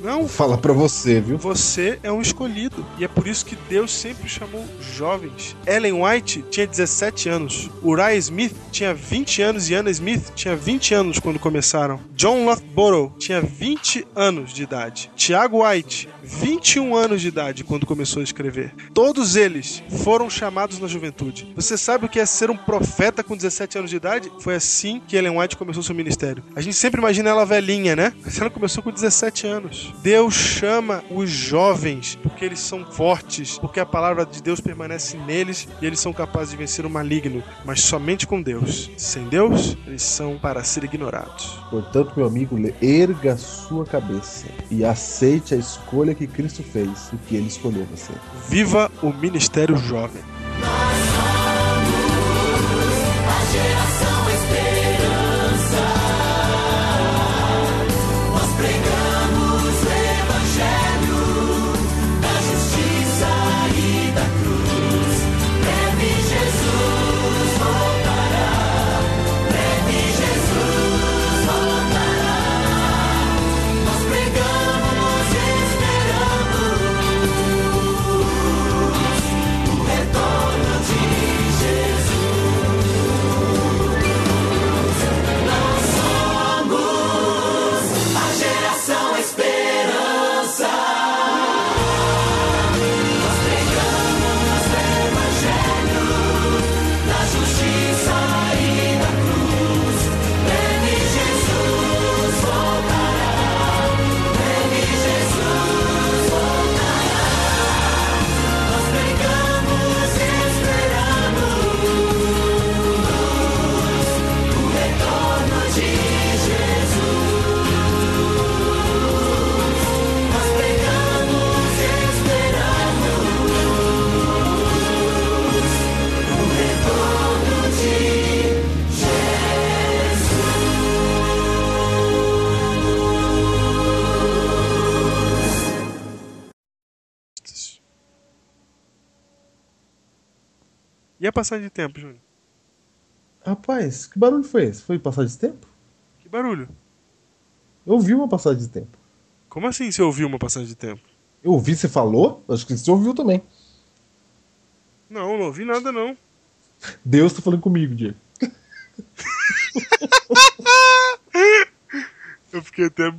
Não, Vou falar pra você, viu? Você é um escolhido. E é por isso que Deus sempre chamou jovens. Ellen White tinha 17 anos. Uriah Smith tinha 20 anos e Anna Smith tinha 20 anos quando começaram. John Loughborough tinha 20 anos de idade. Tiago White, 21 anos de idade quando começou a escrever. Todos eles foram chamados na juventude. Você sabe o que é ser um profeta com 17 anos de idade? Foi assim que Ellen White começou seu ministério. A gente sempre imagina ela velhinha, né? Mas ela começou com 17 anos. Deus chama os jovens porque eles são fortes, porque a palavra de Deus permanece neles e eles são capazes de vencer o maligno, mas somente com Deus. Sem Deus, eles são para ser ignorados. Portanto, meu amigo, erga a sua cabeça e aceite a escolha que Cristo fez e que ele escolheu você. Viva o ministério jovem. Passagem de tempo, Júnior? Rapaz, que barulho foi esse? Foi passagem de tempo? Que barulho? Eu ouvi uma passagem de tempo. Como assim você ouviu uma passagem de tempo? Eu ouvi, você falou? Acho que você ouviu também. Não, não ouvi nada não. Deus tá falando comigo, Diego. Eu fiquei até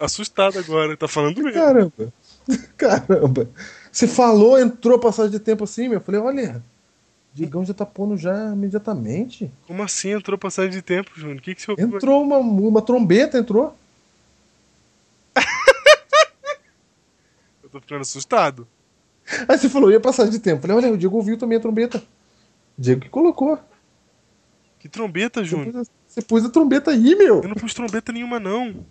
assustado agora. Tá falando mesmo. Caramba. Caramba. Você falou, entrou passagem de tempo assim, meu. Eu falei, olha, Digão já tá pondo já imediatamente. Como assim entrou passagem de tempo, Júnior? O que, que você? Entrou uma, uma trombeta, entrou. Eu tô ficando assustado. Aí você falou, ia passagem de tempo. Eu falei, olha, o Diego ouviu também a trombeta. Diego que colocou. Que trombeta, Você Júnior? a, você pôs a trombeta aí, meu. Eu não pus trombeta nenhuma, não.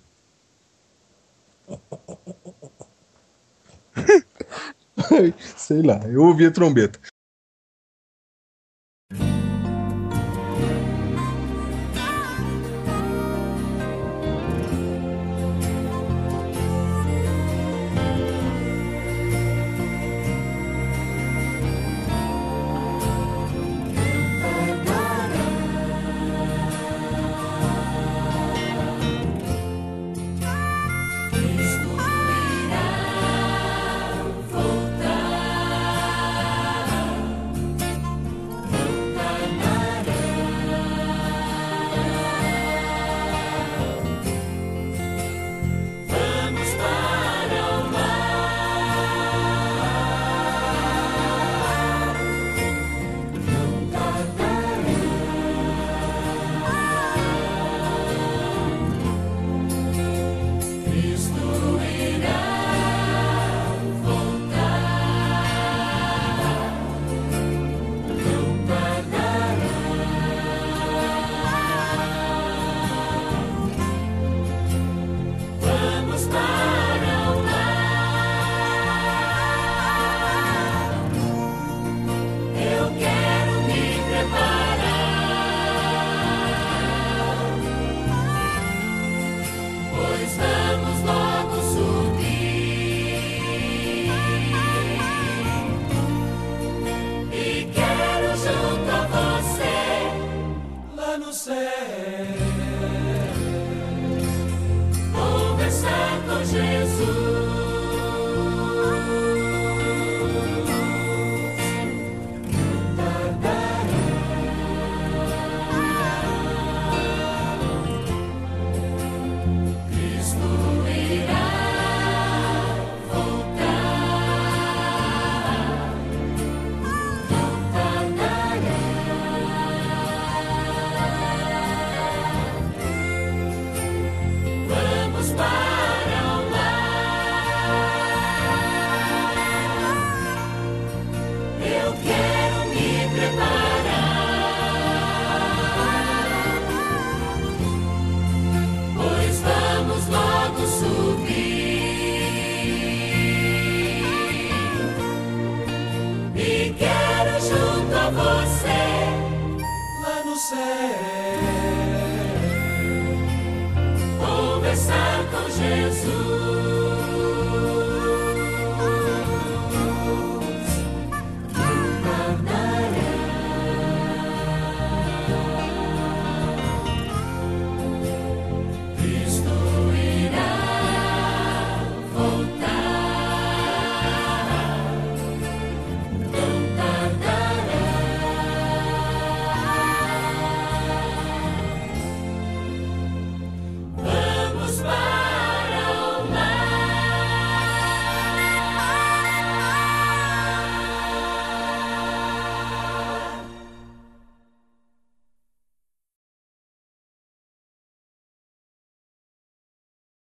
Sei lá, eu ouvi a trombeta.